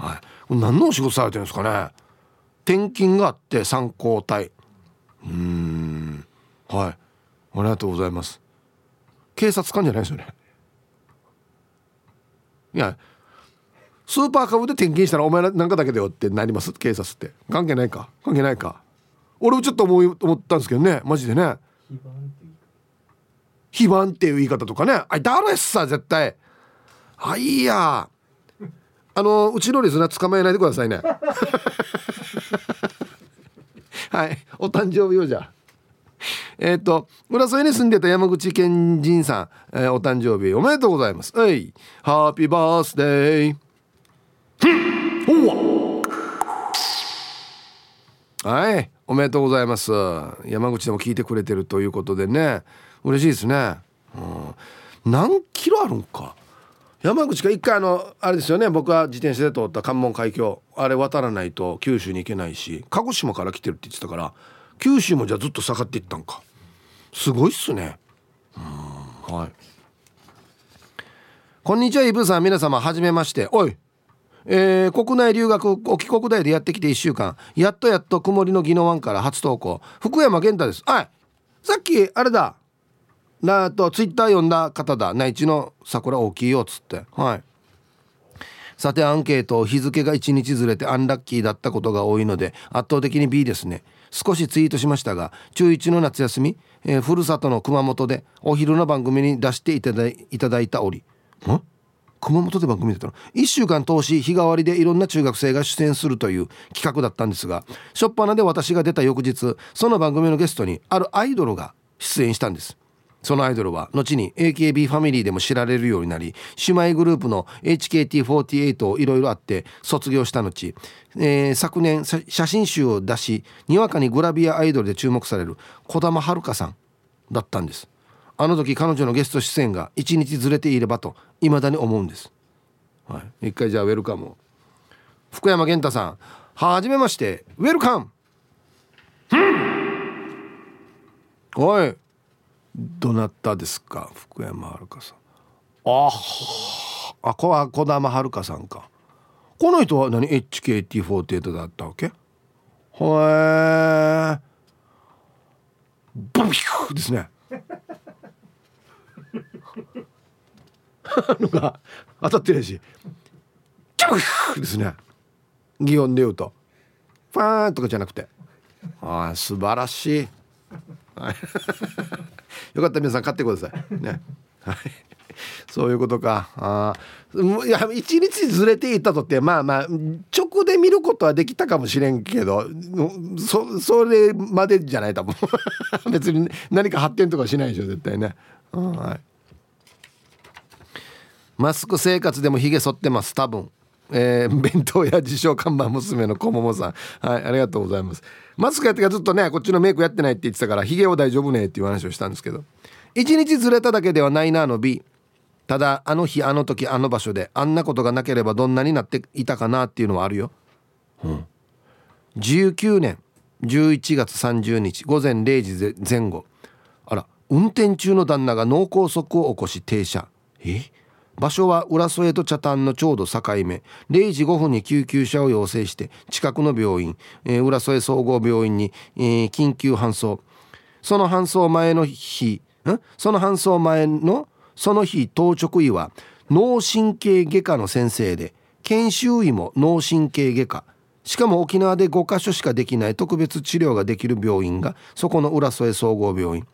はい。何のお仕事されてるんですかね。転勤があって参考体うん。はい。ありがとうございます。警察官じゃないですよね。いやスーパー株で転勤したらお前なんかだけだよってなります？警察って。関係ないか？関係ないか？俺もちょっと思い思ったんですけどね。マジでね。非番っていう言い方とかね。あだろやさ絶対。あいいや。あのうちのリスナー捕まえないでくださいね。<laughs> はい。お誕生日をじゃえっ、ー、と浦添に住んでた山口健人さん、えー、お誕生日おめでとうございます。はい。ハッピーバースデーはい。おめでとうございます。山口でも聞いてくれてるということでね。嬉しいですね、うん、何キロあるんか山口が一回あのあれですよね僕は自転車で通った関門海峡あれ渡らないと九州に行けないし鹿児島から来てるって言ってたから九州もじゃあずっと下がっていったんか。すごいっすね。はい。こんにちはイブさん。皆様はじめまして。おい。えー、国内留学沖国大でやってきて1週間。やっとやっと曇りの宜野湾から初投稿。福山健太です。はいさっきあれだ。なとツイッター読んだ方だ。内地の桜大きいよっつって。はい。さてアンケート。日付が1日ずれてアンラッキーだったことが多いので圧倒的に B ですね。少しツイートしましたが中1の夏休み、えー、ふるさとの熊本でお昼の番組に出していただいただいた折。ん？熊本で番組出たの？1週間通し日替わりでいろんな中学生が出演するという企画だったんですが初っ端で私が出た翌日その番組のゲストにあるアイドルが出演したんです。そのアイドルは後に AKB ファミリーでも知られるようになり姉妹グループの HKT48 をいろいろあって卒業した後、えー、昨年写真集を出しにわかにグラビアアイドルで注目される児玉遥さんだったんです。あの時彼女のゲスト出演が1日ずれていればと未だに思うんです、はい、一回じゃあウェルカム福山源太さんはじめましてウェルカム。おいどなたですか？福山遥さん。ああこは児玉遥さんか。この人は何？HKT48 だったわけ？へえバビューですね。<laughs> のが当たってるし。キャフですね。擬音で言うと。ファーンとかじゃなくて。ああ素晴らしいよかったら皆さん買ってください。ね。<laughs> はい。そういうことか。あいや一日ずれていたとってまあまあ直で見ることはできたかもしれんけどそそれまでじゃない多分 <laughs> 別に何か発展とかしないでしょ絶対ね、はい、マスク生活でもひげ剃ってます多分。えー、弁当や自称看板娘のこももさん。はいありがとうございます。マスクやってからずっとねこっちのメイクやってないって言ってたからヒゲは大丈夫ねっていう話をしたんですけど。1日ずれただけではないなの B ただあの日あの時あの場所であんなことがなければどんなになっていたかなっていうのはあるよ、うん、19年11月30日午前0時前後。あら運転中の旦那が脳梗塞を起こし停車。え？場所は浦添と茶炭のちょうど境目。0時5分に救急車を要請して近くの病院、えー、浦添総合病院に、えー、緊急搬送。その搬送前の日ん？その搬送前のその日当直医は脳神経外科の先生で研修医も脳神経外科。しかも沖縄で5カ所しかできない特別治療ができる病院がそこの浦添総合病院。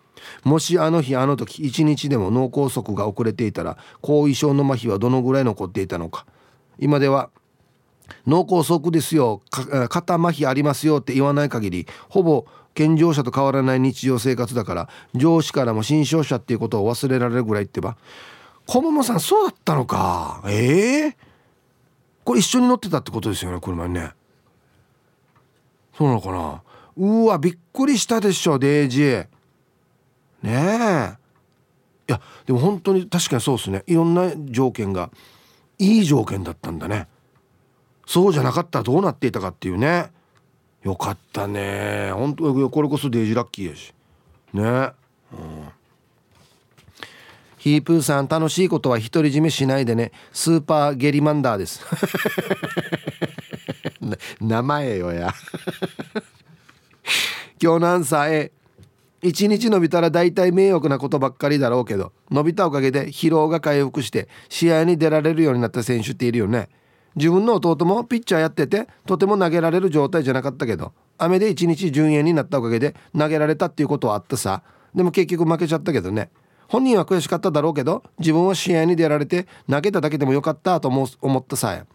もしあの日あの時一日でも脳梗塞が遅れていたら後遺症の麻痺はどのぐらい残っていたのか。今では脳梗塞ですよ。肩麻痺ありますよって言わない限りほぼ健常者と変わらない日常生活だから上司からも新商者っていうことを忘れられるぐらいってば。小桃さんそうだったのか。ええー、これ一緒に乗ってたってことですよね車にね。そうなのかな。うわびっくりしたでしょデイジー。ねえ。いやでも本当に確かにそうですね。いろんな条件がいい条件だったんだね。そうじゃなかったらどうなっていたかっていうね。よかったね。本当これこそデイジラッキーやし。ね。うん。ヒープーさん楽しいことは独り占めしないでね。スーパーゲリマンダーです。<laughs> 名前よや。<laughs> 今日のアンサー A 一日伸びたら大体迷惑なことばっかりだろうけど伸びたおかげで疲労が回復して試合に出られるようになった選手っているよね。自分の弟もピッチャーやっててとても投げられる状態じゃなかったけど雨で一日順延になったおかげで投げられたっていうことはあったさ。でも結局負けちゃったけどね。本人は悔しかっただろうけど自分は試合に出られて投げただけでもよかったと思ったさ。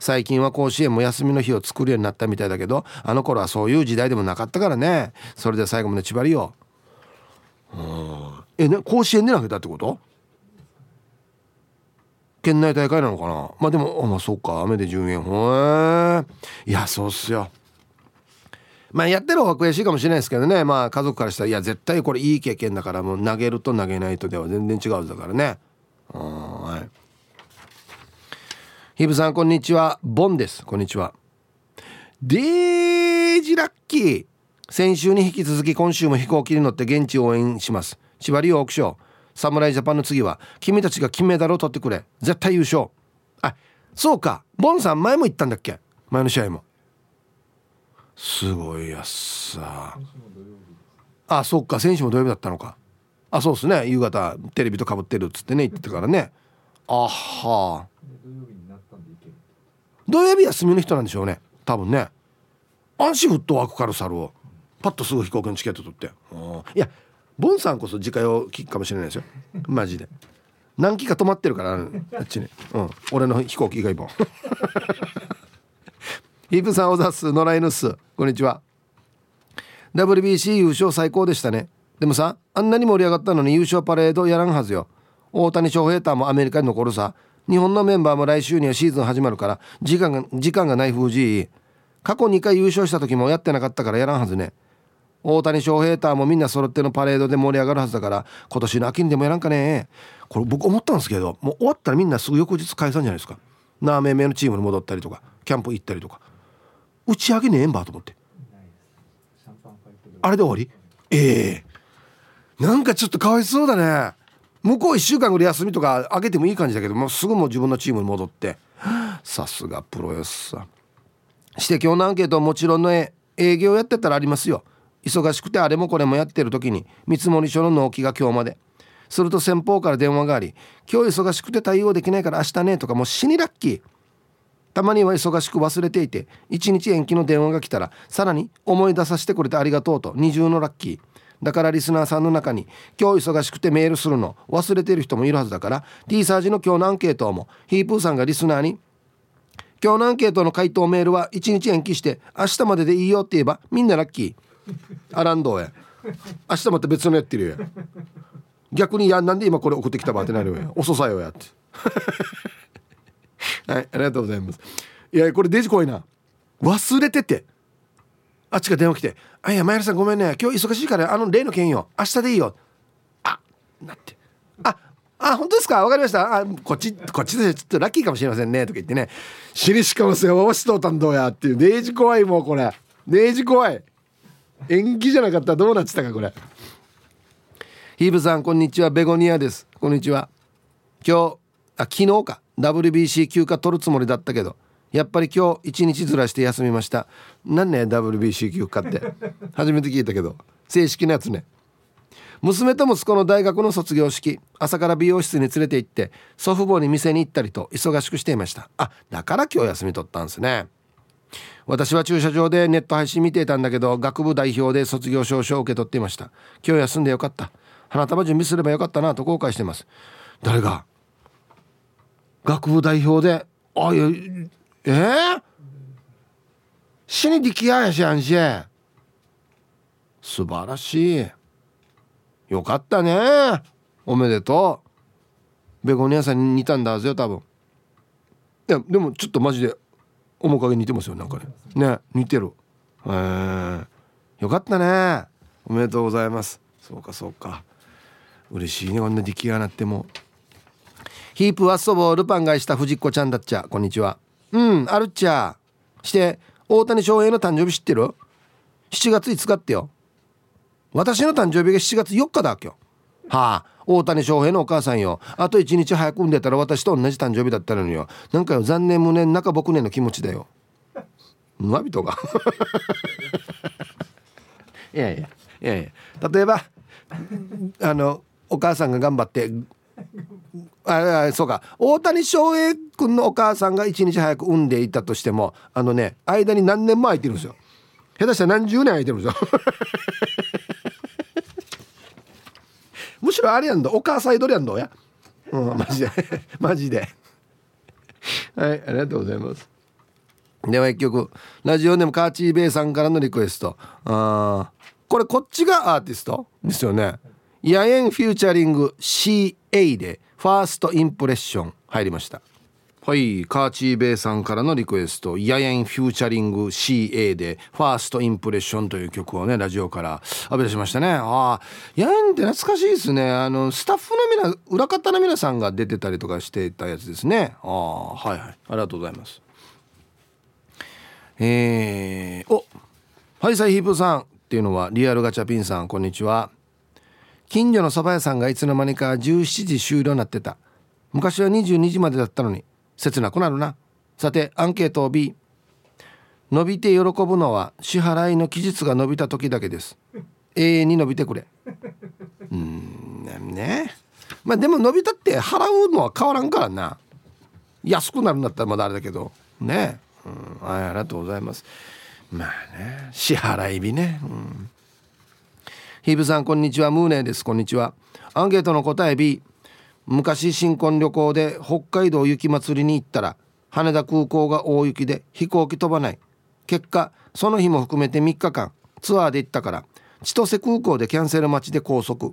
最近は甲子園も休みの日を作るようになったみたいだけどあの頃はそういう時代でもなかったからね。それでは最後まで縛りよえね甲子園で投げたってこと？県内大会なのかな？まあでもあまあそうか。雨で順延。ほえいやそうっすよ。まあやってる方が悔しいかもしれないですけどね。まあ家族からしたらいや絶対これいい経験だからもう投げると投げないとでは全然違うだからね。はい。ヒブさんこんにちは。ボンです。こんにちは。デージラッキー。先週に引き続き今週も飛行機に乗って現地応援します。縛りオークション侍ジャパンの次は君たちが金メダルを取ってくれ。絶対優勝。あそうか。ボンさん前も言ったんだっけ？前の試合も。すごいやっさ。あそっか。選手も土曜日だったのか。あそうっすね。夕方テレビとかぶってるっつってね言ってたからね。あは。あ土曜日休みの人なんでしょうね。多分ね。安心フットワークから去るを。パッとすぐ飛行機のチケット取って。いやボンさんこそ自家用機かもしれないですよ。<laughs> マジで。何機か止まってるからあっちに。うん。俺の飛行機以外も。ヒープさんおざす野良犬っす。こんにちは。WBC 優勝最高でしたね。でもさあんなに盛り上がったのに優勝パレードやらんはずよ。大谷翔平太もアメリカに残るさ。日本のメンバーも来週にはシーズン始まるから時間が時間がない封じ過去2回優勝した時もやってなかったからやらんはずね大谷翔平太もみんな揃ってのパレードで盛り上がるはずだから今年の秋にでもやらんかね。これ僕思ったんですけどもう終わったらみんなすぐ翌日解散じゃないですか。ラーメン名のチームに戻ったりとかキャンプ行ったりとか。打ち上げねえんばと思って。あれで終わり？ええ。ー、なんかちょっとかわいそうだね。向こう1週間ぐらい休みとかあげてもいい感じだけどもうすぐもう自分のチームに戻って。さすがプロよっさして今日のアンケートはもちろんの営業やってたらありますよ。忙しくてあれもこれもやってる時に見積書の納期が今日まで。すると先方から電話があり「今日忙しくて対応できないから明日ね」とかもう死にラッキー。たまには忙しく忘れていて1日延期の電話が来たらさらに思い出させてくれてありがとうと二重のラッキー。だからリスナーさんの中に今日忙しくてメールするの忘れてる人もいるはずだから T サージの今日のアンケートもヒープーさんがリスナーに今日のアンケートの回答メールは1日延期して明日まででいいよって言えばみんなラッキー。アランドや。明日また別のやってるや。逆にやなんで今これ送ってきたばってなるよ遅さよやって。<laughs> はいありがとうございます。いやこれデジ怖いな。忘れてて。あっちが電話来て「あいや前原さんごめんね。今日忙しいからあの例の件よ。明日でいいよ」あなって「ああ本当ですか？分かりました。あこっちこっちでちょっとラッキーかもしれませんね」とか言ってね「死にしかもせわわしとうたんどうや」っていう。デージ怖いもうこれ。デージ怖い。延期じゃなかったらどうなってたかこれ。ヒーブさんこんにちは。ベゴニアです。こんにちは。今日あ昨日か。WBC 休暇取るつもりだったけど。やっぱり今日一日ずらして休みました。何ね WBC 休暇って。初めて聞いたけど。正式なやつね。娘と息子の大学の卒業式。朝から美容室に連れて行って祖父母に店に行ったりと忙しくしていました。あだから今日休み取ったんですね。私は駐車場でネット配信見ていたんだけど学部代表で卒業証書を受け取っていました。今日休んでよかった。花束準備すればよかったなと後悔してます。誰が？学部代表であいやえ？ー、死にできややしあんし。素晴らしい。よかったね。おめでとう。ベゴニアさんに似たんだぜ多分。いやでもちょっとマジで面影似てますよなんかね。ね似てる。え。ー、よかったね。おめでとうございます。そうかそうか。嬉しいねこんな出来上がっても。ヒープワッソボールパン買いした藤子ちゃんだっちゃ。こんにちは。うんあるっちゃ。して大谷翔平の誕生日知ってる ?7 月5日ってよ。私の誕生日が7月4日だ今日はあ大谷翔平のお母さんよ。あと1日早く産んでたら私と同じ誕生日だったのによ。なんかよ残念無念中僕ねの気持ちだよ。わびとかいやいやいやいや。例えばあのお母さんが頑張ってああそうか。大谷翔平君のお母さんが1日早く産んでいたとしてもあのね間に何年も空いてるんですよ。下手したら何十年空いてるんですよむしろあれやんどお母さんどれやんどやうんマジで。<laughs> マジで。はいありがとうございます。では一曲ラジオネームカーチーベイさんからのリクエスト。あこれこっちがアーティストですよね。野猿フューチャリング CA でファーストインプレッション入りました。はいカーチーベイさんからのリクエストヤエンフューチャリング CA でファーストインプレッションという曲をねラジオから浴び出しましたね。ああヤエンって懐かしいですね。あのスタッフの皆裏方の皆さんが出てたりとかしてたやつですね。ああはいはい。ありがとうございます。えー、おはいサイヒープさんっていうのはリアルガチャピンさんこんにちは。近所の蕎麦屋さんがいつの間にか17時終了になってた。昔は22時までだったのに切なくなるな。さてアンケートを B 伸びて喜ぶのは支払いの期日が伸びた時だけです。永遠に伸びてくれ。うんね。まあでも伸びたって払うのは変わらんからな。安くなるんだったらまだあれだけど。ね。うんはいありがとうございます。まあね。支払い日ね。うん。ヒブさんこんにちは。ムーネです。こんにちは。アンケートの答え B 昔新婚旅行で北海道雪まつりに行ったら羽田空港が大雪で飛行機飛ばない。結果その日も含めて3日間ツアーで行ったから千歳空港でキャンセル待ちで拘束。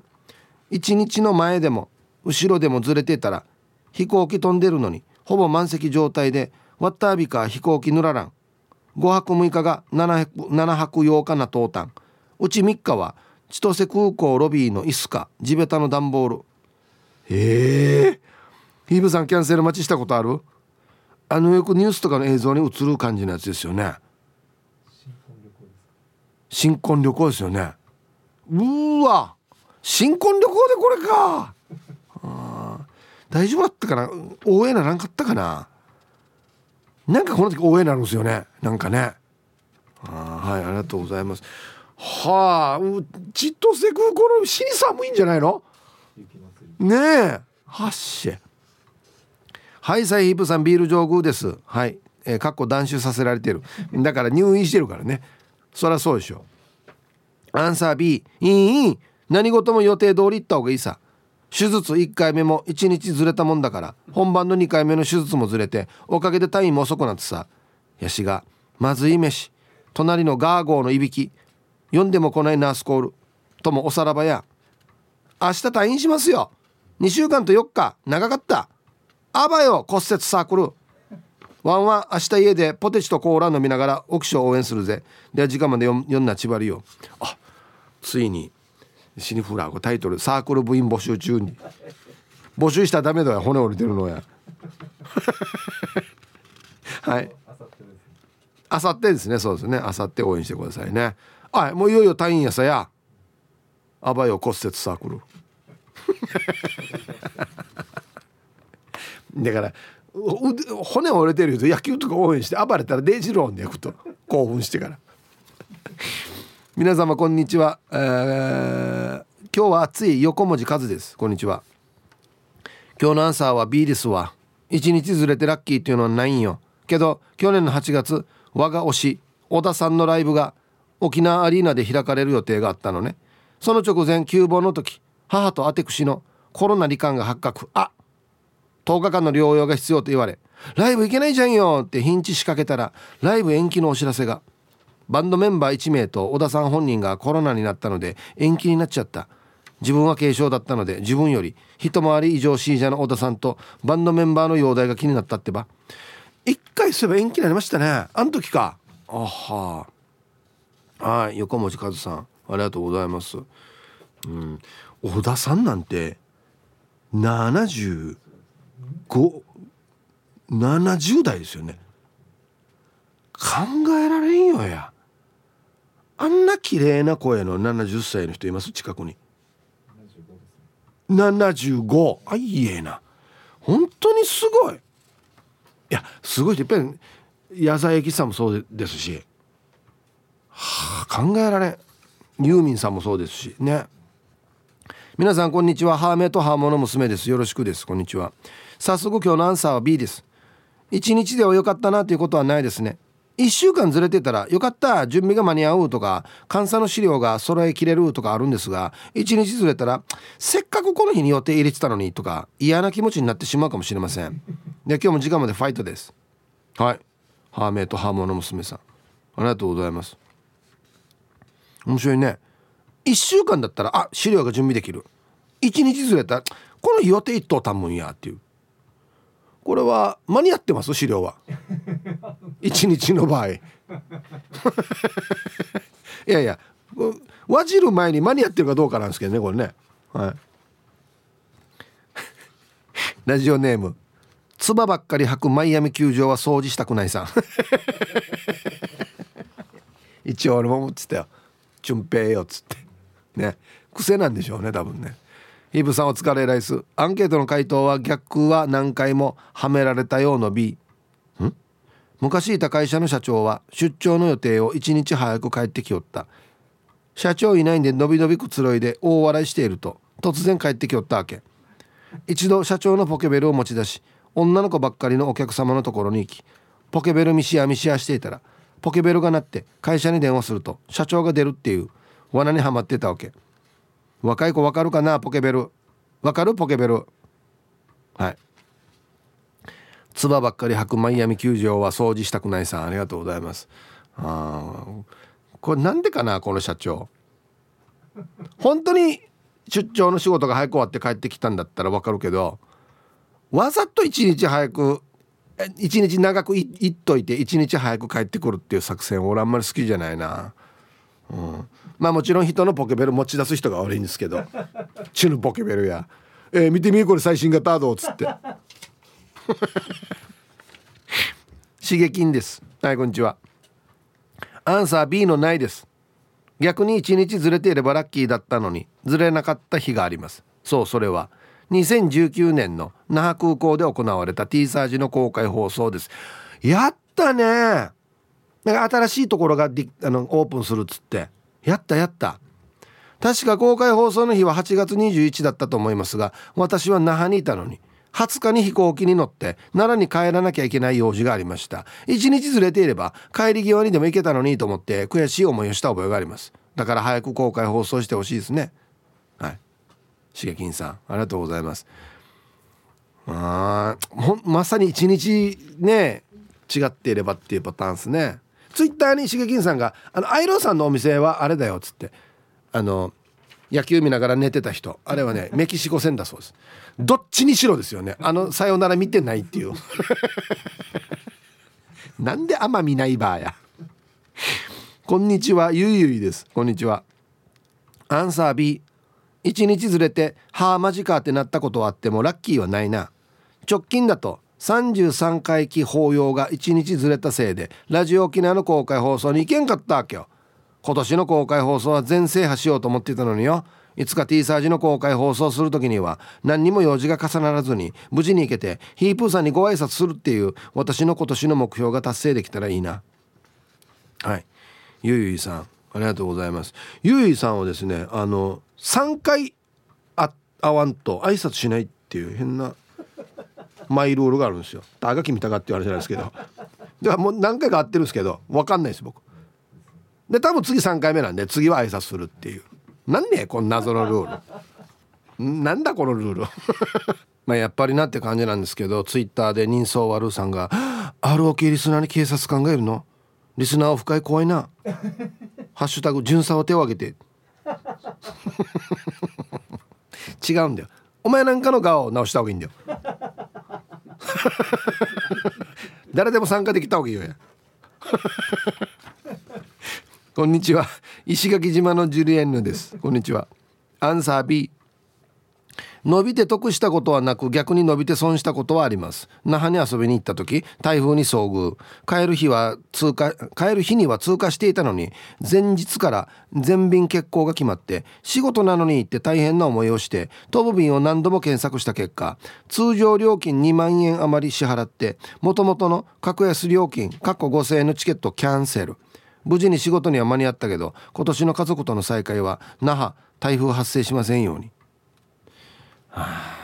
1日の前でも後ろでもずれてたら飛行機飛んでるのにほぼ満席状態でワッタービか飛行機ぬららん。5泊6日が 7, 7泊8日なトータン。うち3日は千歳空港ロビーの椅子か地べたの段ボール。ええー、ヒーブさんキャンセル待ちしたことある？あのよくニュースとかの映像に映る感じのやつですよね。新婚旅行ですよね。うわ。新婚旅行でこれか。大丈夫だったかな？応援ならんかったかな？なんかこの時応援なるんですよね。なんかね。あはいありがとうございます。はあ千歳空港の死に寒いんじゃないの？ねえ。はっしはいサイヒープさんビール上宮です。はい。えー、かっこ断酒させられてる。だから入院してるからね。そりゃそうでしょ。アンサー B いいいい。何事も予定通り行った方がいいさ。手術1回目も1日ずれたもんだから。本番の2回目の手術もずれておかげで退院も遅くなってさ。ヤシがまずい飯。隣のガーゴーのいびき。読んでも来ないナースコール。ともおさらばや。明日退院しますよ。2週間と4日長かった。あばよ骨折サークル。ワンは明日家でポテチとコーラ飲みながらオキション応援するぜ。では時間まで読んなちばりよ。あついにシニフラータイトル「サークル部員募集中に。募集したらダメだよ骨折れてるのや。<laughs> はい。あさってですね。そうですね。あさって応援してくださいね。はいもういよいよ退院やさや。あばよ骨折サークル。だから骨折れてる人野球とか応援して暴れたらデイジローンで焼くと。興奮してから。皆様こんにちは、えー、今日は暑い横文字数です。こんにちは。今日のアンサーは B ですわ一日ずれてラッキーっていうのはないんよ。けど去年の8月我が推し小田さんのライブが沖縄アリーナで開かれる予定があったのね。その直前急防の時母とアテクシのコロナ罹患が発覚。あ10日間の療養が必要と言われライブ行けないじゃんよってヒンチ仕掛けたらライブ延期のお知らせが。バンドメンバー1名と小田さん本人がコロナになったので延期になっちゃった。自分は軽症だったので自分より一回り以上 C 者の小田さんとバンドメンバーの容体が気になったってば。一回すれば延期になりましたね。あの時か。あは。はい横文字和さん。ありがとうございます。うん。小田さんなんて7570代ですよね。考えられんよや。あんな綺麗な声の70歳の人います？近くに。75あいいえな。本当にすごい。いやすごいやっぱり矢沢永吉さんもそうですし、はあ、考えられん。ユーミンさんもそうですし。ね。皆さんこんにちは。ハーメイとハーモの娘です。よろしくです。こんにちは。早速今日のアンサーは B です。一日では良かったなということはないですね。1週間ずれてたらよかった準備が間に合うとか監査の資料が揃えきれるとかあるんですが1日ずれたらせっかくこの日に予定入れてたのにとか嫌な気持ちになってしまうかもしれません。で今日も時間までファイトです。はい。ハーメイとハーモの娘さん。ありがとうございます。面白いね。1週間だったらあ資料が準備できる。1日ずれたらこの日予定一等たんもんやっていう。これは間に合ってます？資料は。一日の場合。<laughs> いやいやわじる前に間に合ってるかどうかなんですけどねこれね。はい。<laughs> ラジオネーム。つばっかり履くマイアミ球場は掃除したくないさん。<laughs> 一応俺も思ってたよ「チュンペイよ」っつって。ね。癖なんでしょうね多分ね。イブさんお疲れライス。アンケートの回答は逆は何回もはめられたようの B ん？昔いた会社の社長は出張の予定を1日早く帰ってきよった。社長いないんでのびのびくつろいで大笑いしていると。突然帰ってきよったわけ。一度社長のポケベルを持ち出し女の子ばっかりのお客様のところに行きポケベル見しや見しやしていたらポケベルが鳴って会社に電話すると社長が出るっていう。罠にはまってたわけ。若い子わかるかな？ポケベル。わかる？ポケベル。はい。つばばっかり履くマイアミ球場は掃除したくないさん。ありがとうございます。あこれなんでかな？この社長。本当に出張の仕事が早く終わって帰ってきたんだったらわかるけどわざと一日早く一日長くいっといて一日早く帰ってくるっていう作戦俺あんまり好きじゃないな、うん、まあもちろん人のポケベル持ち出す人が悪いんですけど「<laughs> チュのポケベルや」えー、見てみこれ最新型どう」っつって。<laughs> 刺激です。はいこんにちは。アンサー B のないです。逆に1日ずれていればラッキーだったのにずれなかった日があります。そうそれは。2019年の那覇空港で行われた T サージの公開放送です。やったねなんか新しいところがあのオープンするっつって。やったやった。確か公開放送の日は8月21だったと思いますが私は那覇にいたのに20日に飛行機に乗って奈良に帰らなきゃいけない用事がありました。1日ずれていれば帰り際にでも行けたのにと思って悔しい思いをした覚えがあります。だから早く公開放送してほしいですね。はい。しげきんさんありがとうございます。あまさに1日ね違っていればっていうパターンですね。ツイッターにしげきんさんが「あのアイローさんのお店はあれだよ」っつってあの野球見ながら寝てた人あれはね <laughs> メキシコ戦だそうです。どっちにしろですよね。あのさよなら見てないっていう。<laughs> なんであんま見ないばや。こんにちは。ゆいゆいです。こんにちは。アンサー B 一日ずれて「はあマジか」ってなったことはあってもラッキーはないな。直近だと33回忌法要が1日ずれたせいでラジオ沖縄の公開放送に行けんかったわけよ。今年の公開放送は全制覇しようと思ってたのによ。いつか T サージの公開放送する時には何にも用事が重ならずに無事に行けてヒープーさんにご挨拶するっていう私の今年の目標が達成できたらいいな。はい。ゆいゆいさんありがとうございます。ゆいゆいさんはですねあの3回会わんと挨拶しないっていう変なマイルールがあるんですよ。あがき見たかって言われじゃないですけど。でもう何回か会ってるんですけど分かんないです僕。で多分次3回目なんで次は挨拶するっていう。なんねこの謎のルール。なんだこのルール。<laughs> まあやっぱりなって感じなんですけどツイッターで人相悪さんが「ROK リスナーに警察官がいるの？リスナーオフ会怖いな」<laughs>「ハッシュタグ巡査を手を挙げて」<laughs> 違うんだよお前なんかの顔を直した方がいいんだよ <laughs> 誰でも参加できた方がいいよや。<laughs> こんにちは。石垣島のジュリエンヌです。こんにちは。アンサー B 伸びて得したことはなく逆に伸びて損したことはあります。那覇に遊びに行った時台風に遭遇。帰る日は通過帰る日には通過していたのに前日から全便欠航が決まって仕事なのに行って大変な思いをして飛ぶ便を何度も検索した結果通常料金2万円余り支払ってもともとの格安料金過去5000円のチケットキャンセル。無事に仕事には間に合ったけど今年の家族との再会は那覇台風発生しませんように、あ、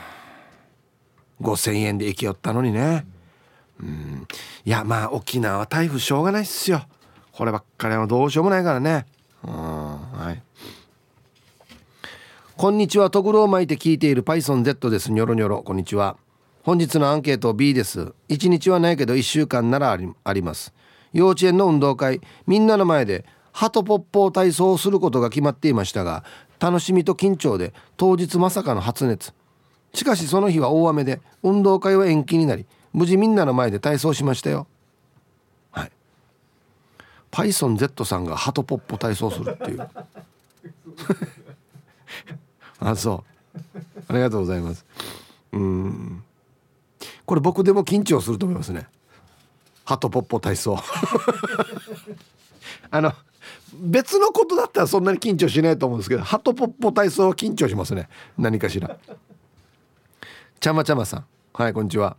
5,000円で行きよったのにね。うん。いやまあ沖縄は台風しょうがないっすよ。こればっかりはどうしようもないからね。うんはい。こんにちは。トグロを巻いて聞いている PythonZ です。ニョロニョロ。こんにちは。本日のアンケート B です。1日はないけど1週間ならあります。幼稚園の運動会。みんなの前でハトポッポを体操することが決まっていましたが楽しみと緊張で当日まさかの発熱。しかしその日は大雨で運動会は延期になり無事みんなの前で体操しましたよ。はい。パイソン Z さんがハトポッポ体操するっていう。<laughs> あそう。ありがとうございます。うん。これ僕でも緊張すると思いますね。ハトポッポ体操。<laughs> あの別のことだったらそんなに緊張しないと思うんですけどハトポッポ体操は緊張しますね。何かしら。ちゃまちゃまさん。はいこんにちは。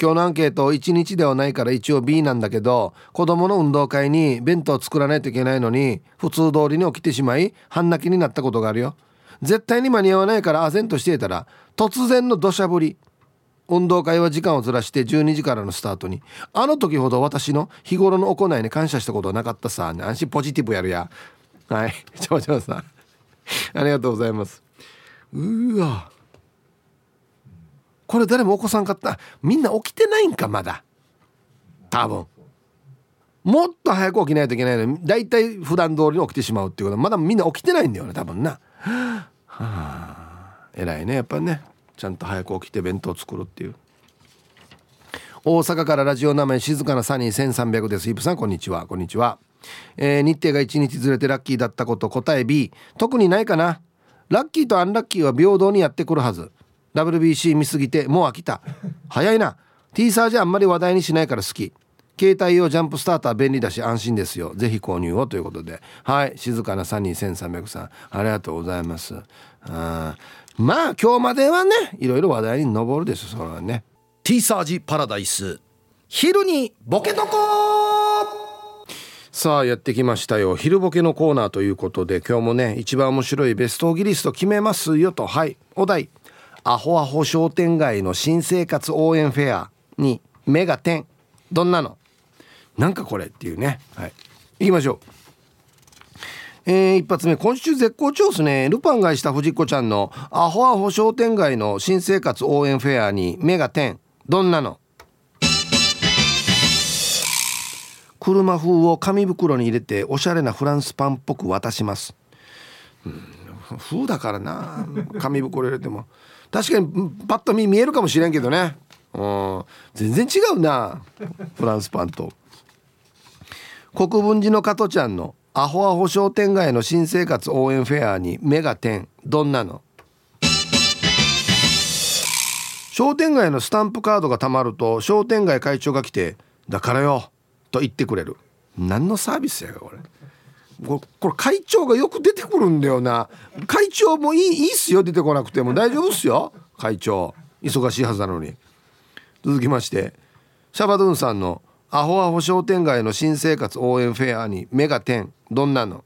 今日のアンケート1日ではないから一応 B なんだけど子供の運動会に弁当作らないといけないのに普通通りに起きてしまい半泣きになったことがあるよ。絶対に間に合わないから唖然としていたら突然の土砂降り。運動会は時間をずらして12時からのスタートに。あの時ほど私の日頃の行いに感謝したことはなかったさ。安心ポジティブやるや。はいちょちょさん。ありがとうございます。うわ。これ誰も起こさんかった。みんな起きてないんかまだ。多分。もっと早く起きないといけないのに大体普段通りに起きてしまうっていうこと。はまだみんな起きてないんだよね多分な。はあ。偉いねやっぱね。ちゃんと早く起きて弁当作るっていう。大阪からラジオ名前静かなサニー1300です。イブさんこんにちは。こんにちは、えー、日程が1日ずれてラッキーだったこと答え B 特にないかな。ラッキーとアンラッキーは平等にやってくるはず。WBC 見すぎてもう飽きた。早いな。T サージあんまり話題にしないから好き。携帯用ジャンプスターター便利だし安心ですよ。ぜひ購入をということで。はい。静かなサニー1300さん。ありがとうございます。あまあ今日まではねいろいろ話題に上るですそれはね。T サージパラダイス。昼にボケとこさあやってきましたよ。昼ボケのコーナーということで今日もね一番面白いベストギリスト決めますよと。はい。お題アホアホ商店街の新生活応援フェアに目が点。どんなの？なんかこれっていうね。はい。行きましょう。えー、一発目今週絶好調ですね。ルパンがした藤子ちゃんのアホアホ商店街の新生活応援フェアに目が点。どんなの？車風を紙袋に入れておしゃれなフランスパンっぽく渡します、うん、風だからな。紙袋入れても確かにパッと見見えるかもしれんけどね。うん。全然違うなフランスパンと。国分寺の加トちゃんのアホアホ商店街の新生活応援フェアに目が点。どんなの？商店街のスタンプカードがたまると商店街会長が来て「だからよ」と言ってくれる。何のサービスやよこれ。これ会長がよく出てくるんだよな。会長もいいいいっすよ。出てこなくても。大丈夫っすよ。会長。忙しいはずなのに。続きまして。シャバドゥンさんのアホアホ商店街の新生活応援フェアに目が点。どんなの？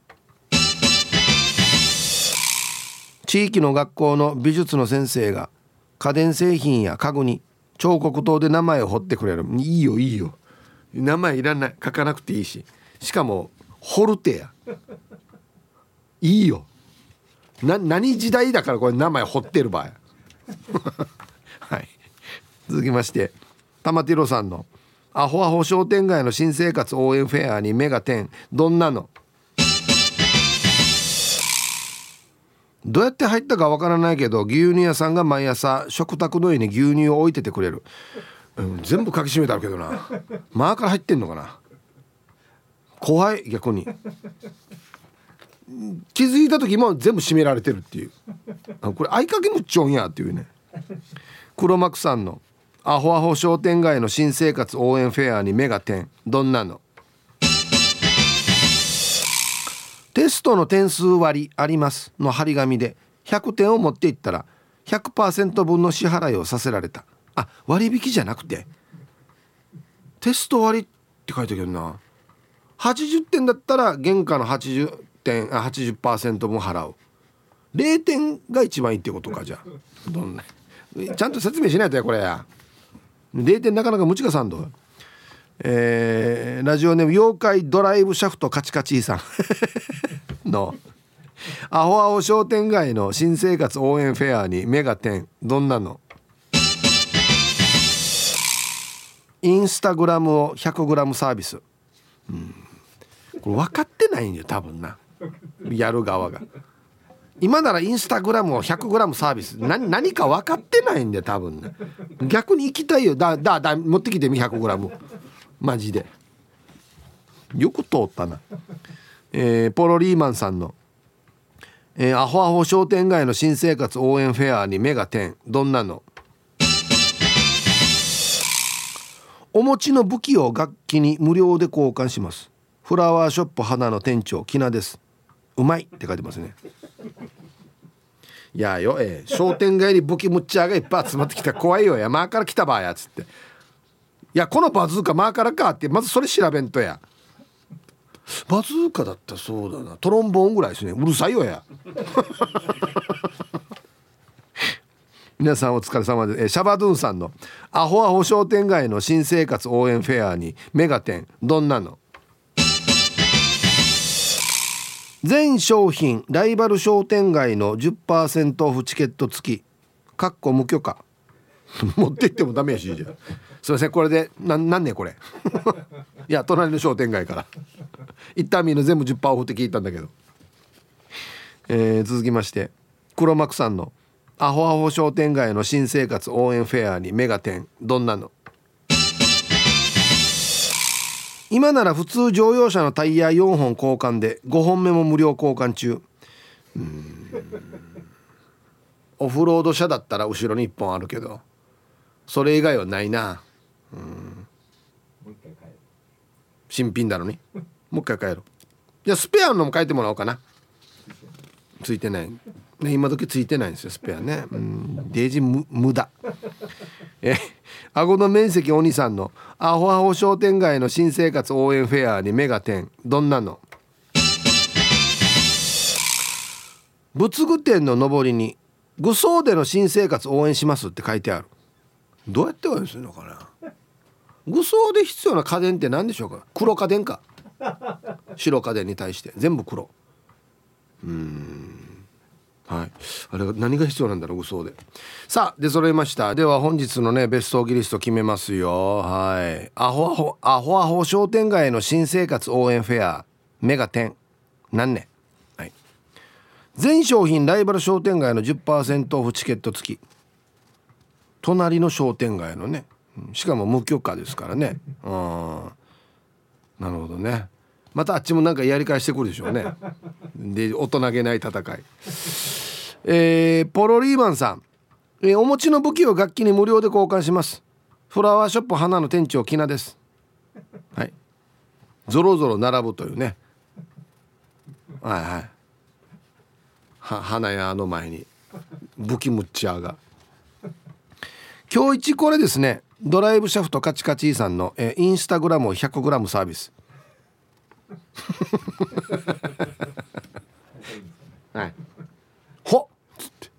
地域の学校の美術の先生が家電製品や家具に彫刻刀で名前を彫ってくれる。いいよいいよ。名前いらない。書かなくていいし。しかも彫るてやいいよ。な何時代だからこれ名前彫ってる場合。<laughs> はい。続きまして玉ティロさんの「アホアホ商店街の新生活応援フェアに目が点。どんなの？どうやって入ったかわからないけど牛乳屋さんが毎朝食卓の上に牛乳を置いててくれる。うん、全部書きしめてあるけどな。マーから入ってんのかな？怖い逆に。気づいた時も全部閉められてるっていう。これ合鍵むっちょんやっていうね。黒幕さんのアホアホ商店街の新生活応援フェアに目が点。どんなの？テストの点数割あります。の張り紙で。100点を持っていったら100%分の支払いをさせられた。あ割引じゃなくて。テスト割って書いてあるな。80点だったら原価の80点あ80%分払う。0点が一番いいってことかじゃあ。どんな。ちゃんと説明しないとやこれや。0点なかなか無知かさんど。えー、ラジオネーム妖怪ドライブシャフトカチカチーさん。<laughs> の。アホアホ商店街の新生活応援フェアに目が点。どんなの？インスタグラムを 100g サービス、うん、これ分かってないんよ多分な。やる側が。今ならインスタグラムを 100g サービス。何何か分かってないんで多分ね逆に行きたいよ。だだだ持ってきてみ 100g マジで。よく通ったな。えー、ポロリーマンさんの。えー、アホアホ商店街の新生活応援フェアに目が点。どんなの？お持ちの武器を楽器に無料で交換します。フラワーショップ花の店長きなです。うまいって書いてますね。いやよえー、商店街に武器むっちゃがいっぱい集まってきた怖いよやマーから来たばやつって。いやこのバズーカマーからかってまずそれ調べんとや。バズーカだったそうだな。トロンボーンぐらいですね。うるさいよや。<laughs> 皆さんお疲れ様です。シャバドゥンさんのアホアホ商店街の新生活応援フェアにメガテンどんなの？全商品ライバル商店街の10%オフチケット付きかっこ無許可。<laughs> 持って行ってもダメやしじゃすいませんこれでななんねこれ。<laughs> いや隣の商店街から。一旦みんな全部10%オフって聞いたんだけど、えー、続きまして。黒幕さんの「アホアホ商店街の新生活応援フェアにメガテンどんなの?」今なら普通乗用車のタイヤ4本交換で5本目も無料交換中。オフロード車だったら後ろに1本あるけどそれ以外はないな。うん。新品だろに。もう一回帰ろ。うじゃあスペアのも変えてもらおうかな。ついてない。ね今時ついてないんですよスペアね。うん。デージ無駄。え顎の面積お兄さんのアホアホ商店街の新生活応援フェアに目が点。どんなの？仏具店の上りに「愚僧での新生活応援します」って書いてある。どうやって応援するのかな？愚装で必要な家電って何でしょうか？黒家電か。白家電に対して。全部黒。うんはい。あれ何が必要なんだろう愚装で。さあ出揃いました。では本日のねベストギリスト決めますよ。はい。アホアホアホアホ商店街の新生活応援フェア。メガテン。何年？はい。全商品ライバル商店街の10%オフチケット付き。隣の商店街のね。しかも無許可ですからね。うん。なるほどね。またあっちもなんかやり返してくるでしょうね。<laughs> で大人げない戦い。えー、ポロリーマンさん、えー、お持ちの武器を楽器に無料で交換します。フラワーショップ花の店長きなです。はい。ぞろぞろ並ぶというね。はいはい。は花屋の前に。武器ムッチャーが。今日一これですね。ドライブシャフトカチカチさんの、えインスタグラムを 100g サービス <laughs> はい。ほっ！つって。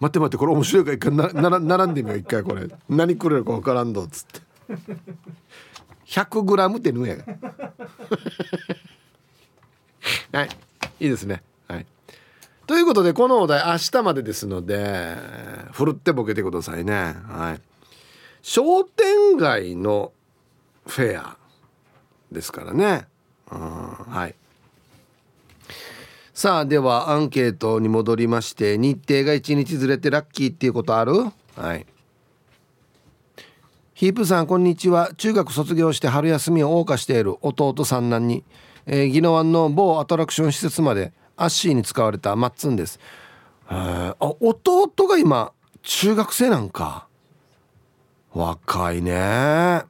待って待ってこれ面白いから一回なな並んでみよう一回これ。何くれるか分からんどっつって。100g ってぬやが。<laughs> はい。いいですね。はい。ということでこのお題明日までですのでふるってボケてくださいね。はい。商店街のフェアですからね、はい。さあではアンケートに戻りまして日程が1日ずれてラッキーっていうことある？はい。ヒープさんこんにちは。中学卒業して春休みを謳歌している弟三男に、えー、宜野湾の某アトラクション施設までアッシーに使われたマッツンです。あ弟が今中学生なんか。若いね。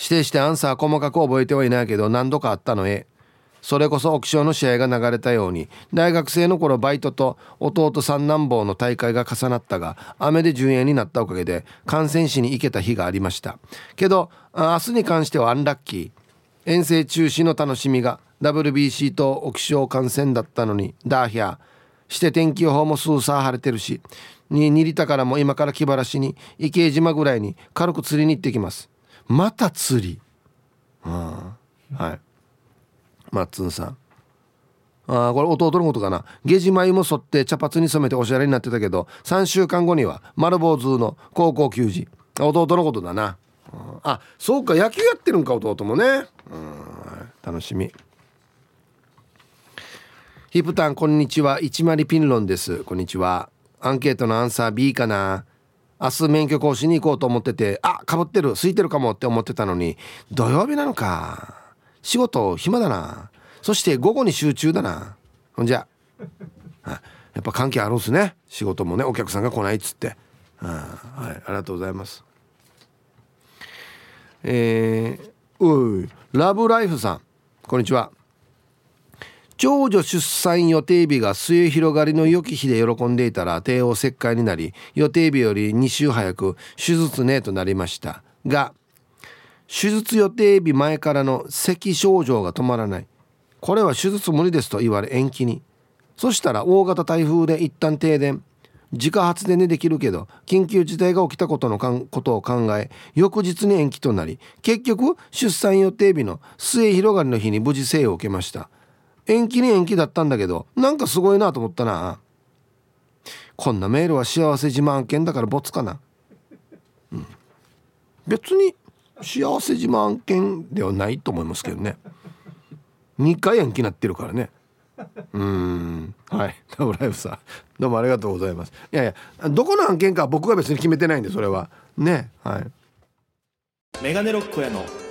指定してアンサー細かく覚えてはいないけど何度かあったのへ。それこそ沖縄の試合が流れたように大学生の頃バイトと弟三男坊の大会が重なったが雨で順延になったおかげで観戦しに行けた日がありました。けど明日に関してはアンラッキー。遠征中止の楽しみが WBC と沖縄観戦だったのにダーヒャー。して天気予報もスーサー晴れてるしに2リタからも今から気晴らしに池江島ぐらいに軽く釣りに行ってきます。また釣り。はい。マッツンさん。あこれ弟のことかな。下地眉も剃って茶髪に染めておしゃれになってたけど3週間後には丸坊主の高校球児。弟のことだな。あそうか野球やってるんか弟もね。うん。楽しみ。ヒプタンこんにちは。一丸ピンロンです。こんにちは。アンケートのアンサー B かな。明日免許更新に行こうと思っててあかぶってる空いてるかもって思ってたのに土曜日なのか。仕事暇だな。そして午後に集中だな。ほんじゃ。やっぱ関係あるんすね。仕事もねお客さんが来ないっつって。はいありがとうございます。えー、ういラブライフさん。こんにちは。長女出産予定日が末広がりの良き日で喜んでいたら帝王切開になり予定日より2週早く手術ねとなりました。が手術予定日前からの咳症状が止まらない。これは手術無理ですと言われ延期に。そしたら大型台風で一旦停電。自家発電でできるけど緊急事態が起きたことのことを考え翌日に延期となり結局出産予定日の末広がりの日に無事生を受けました。延期に延期だったんだけどなんかすごいなと思ったな。こんなメールは幸せ自慢件だからボツかな、うん、別に幸せ自慢件ではないと思いますけどね。2回延期なってるからね。うん。はい。ダブライフさん。どうもありがとうございます。いやいやどこの案件か僕が別に決めてないんでそれは。ね。はい。メガネロックへの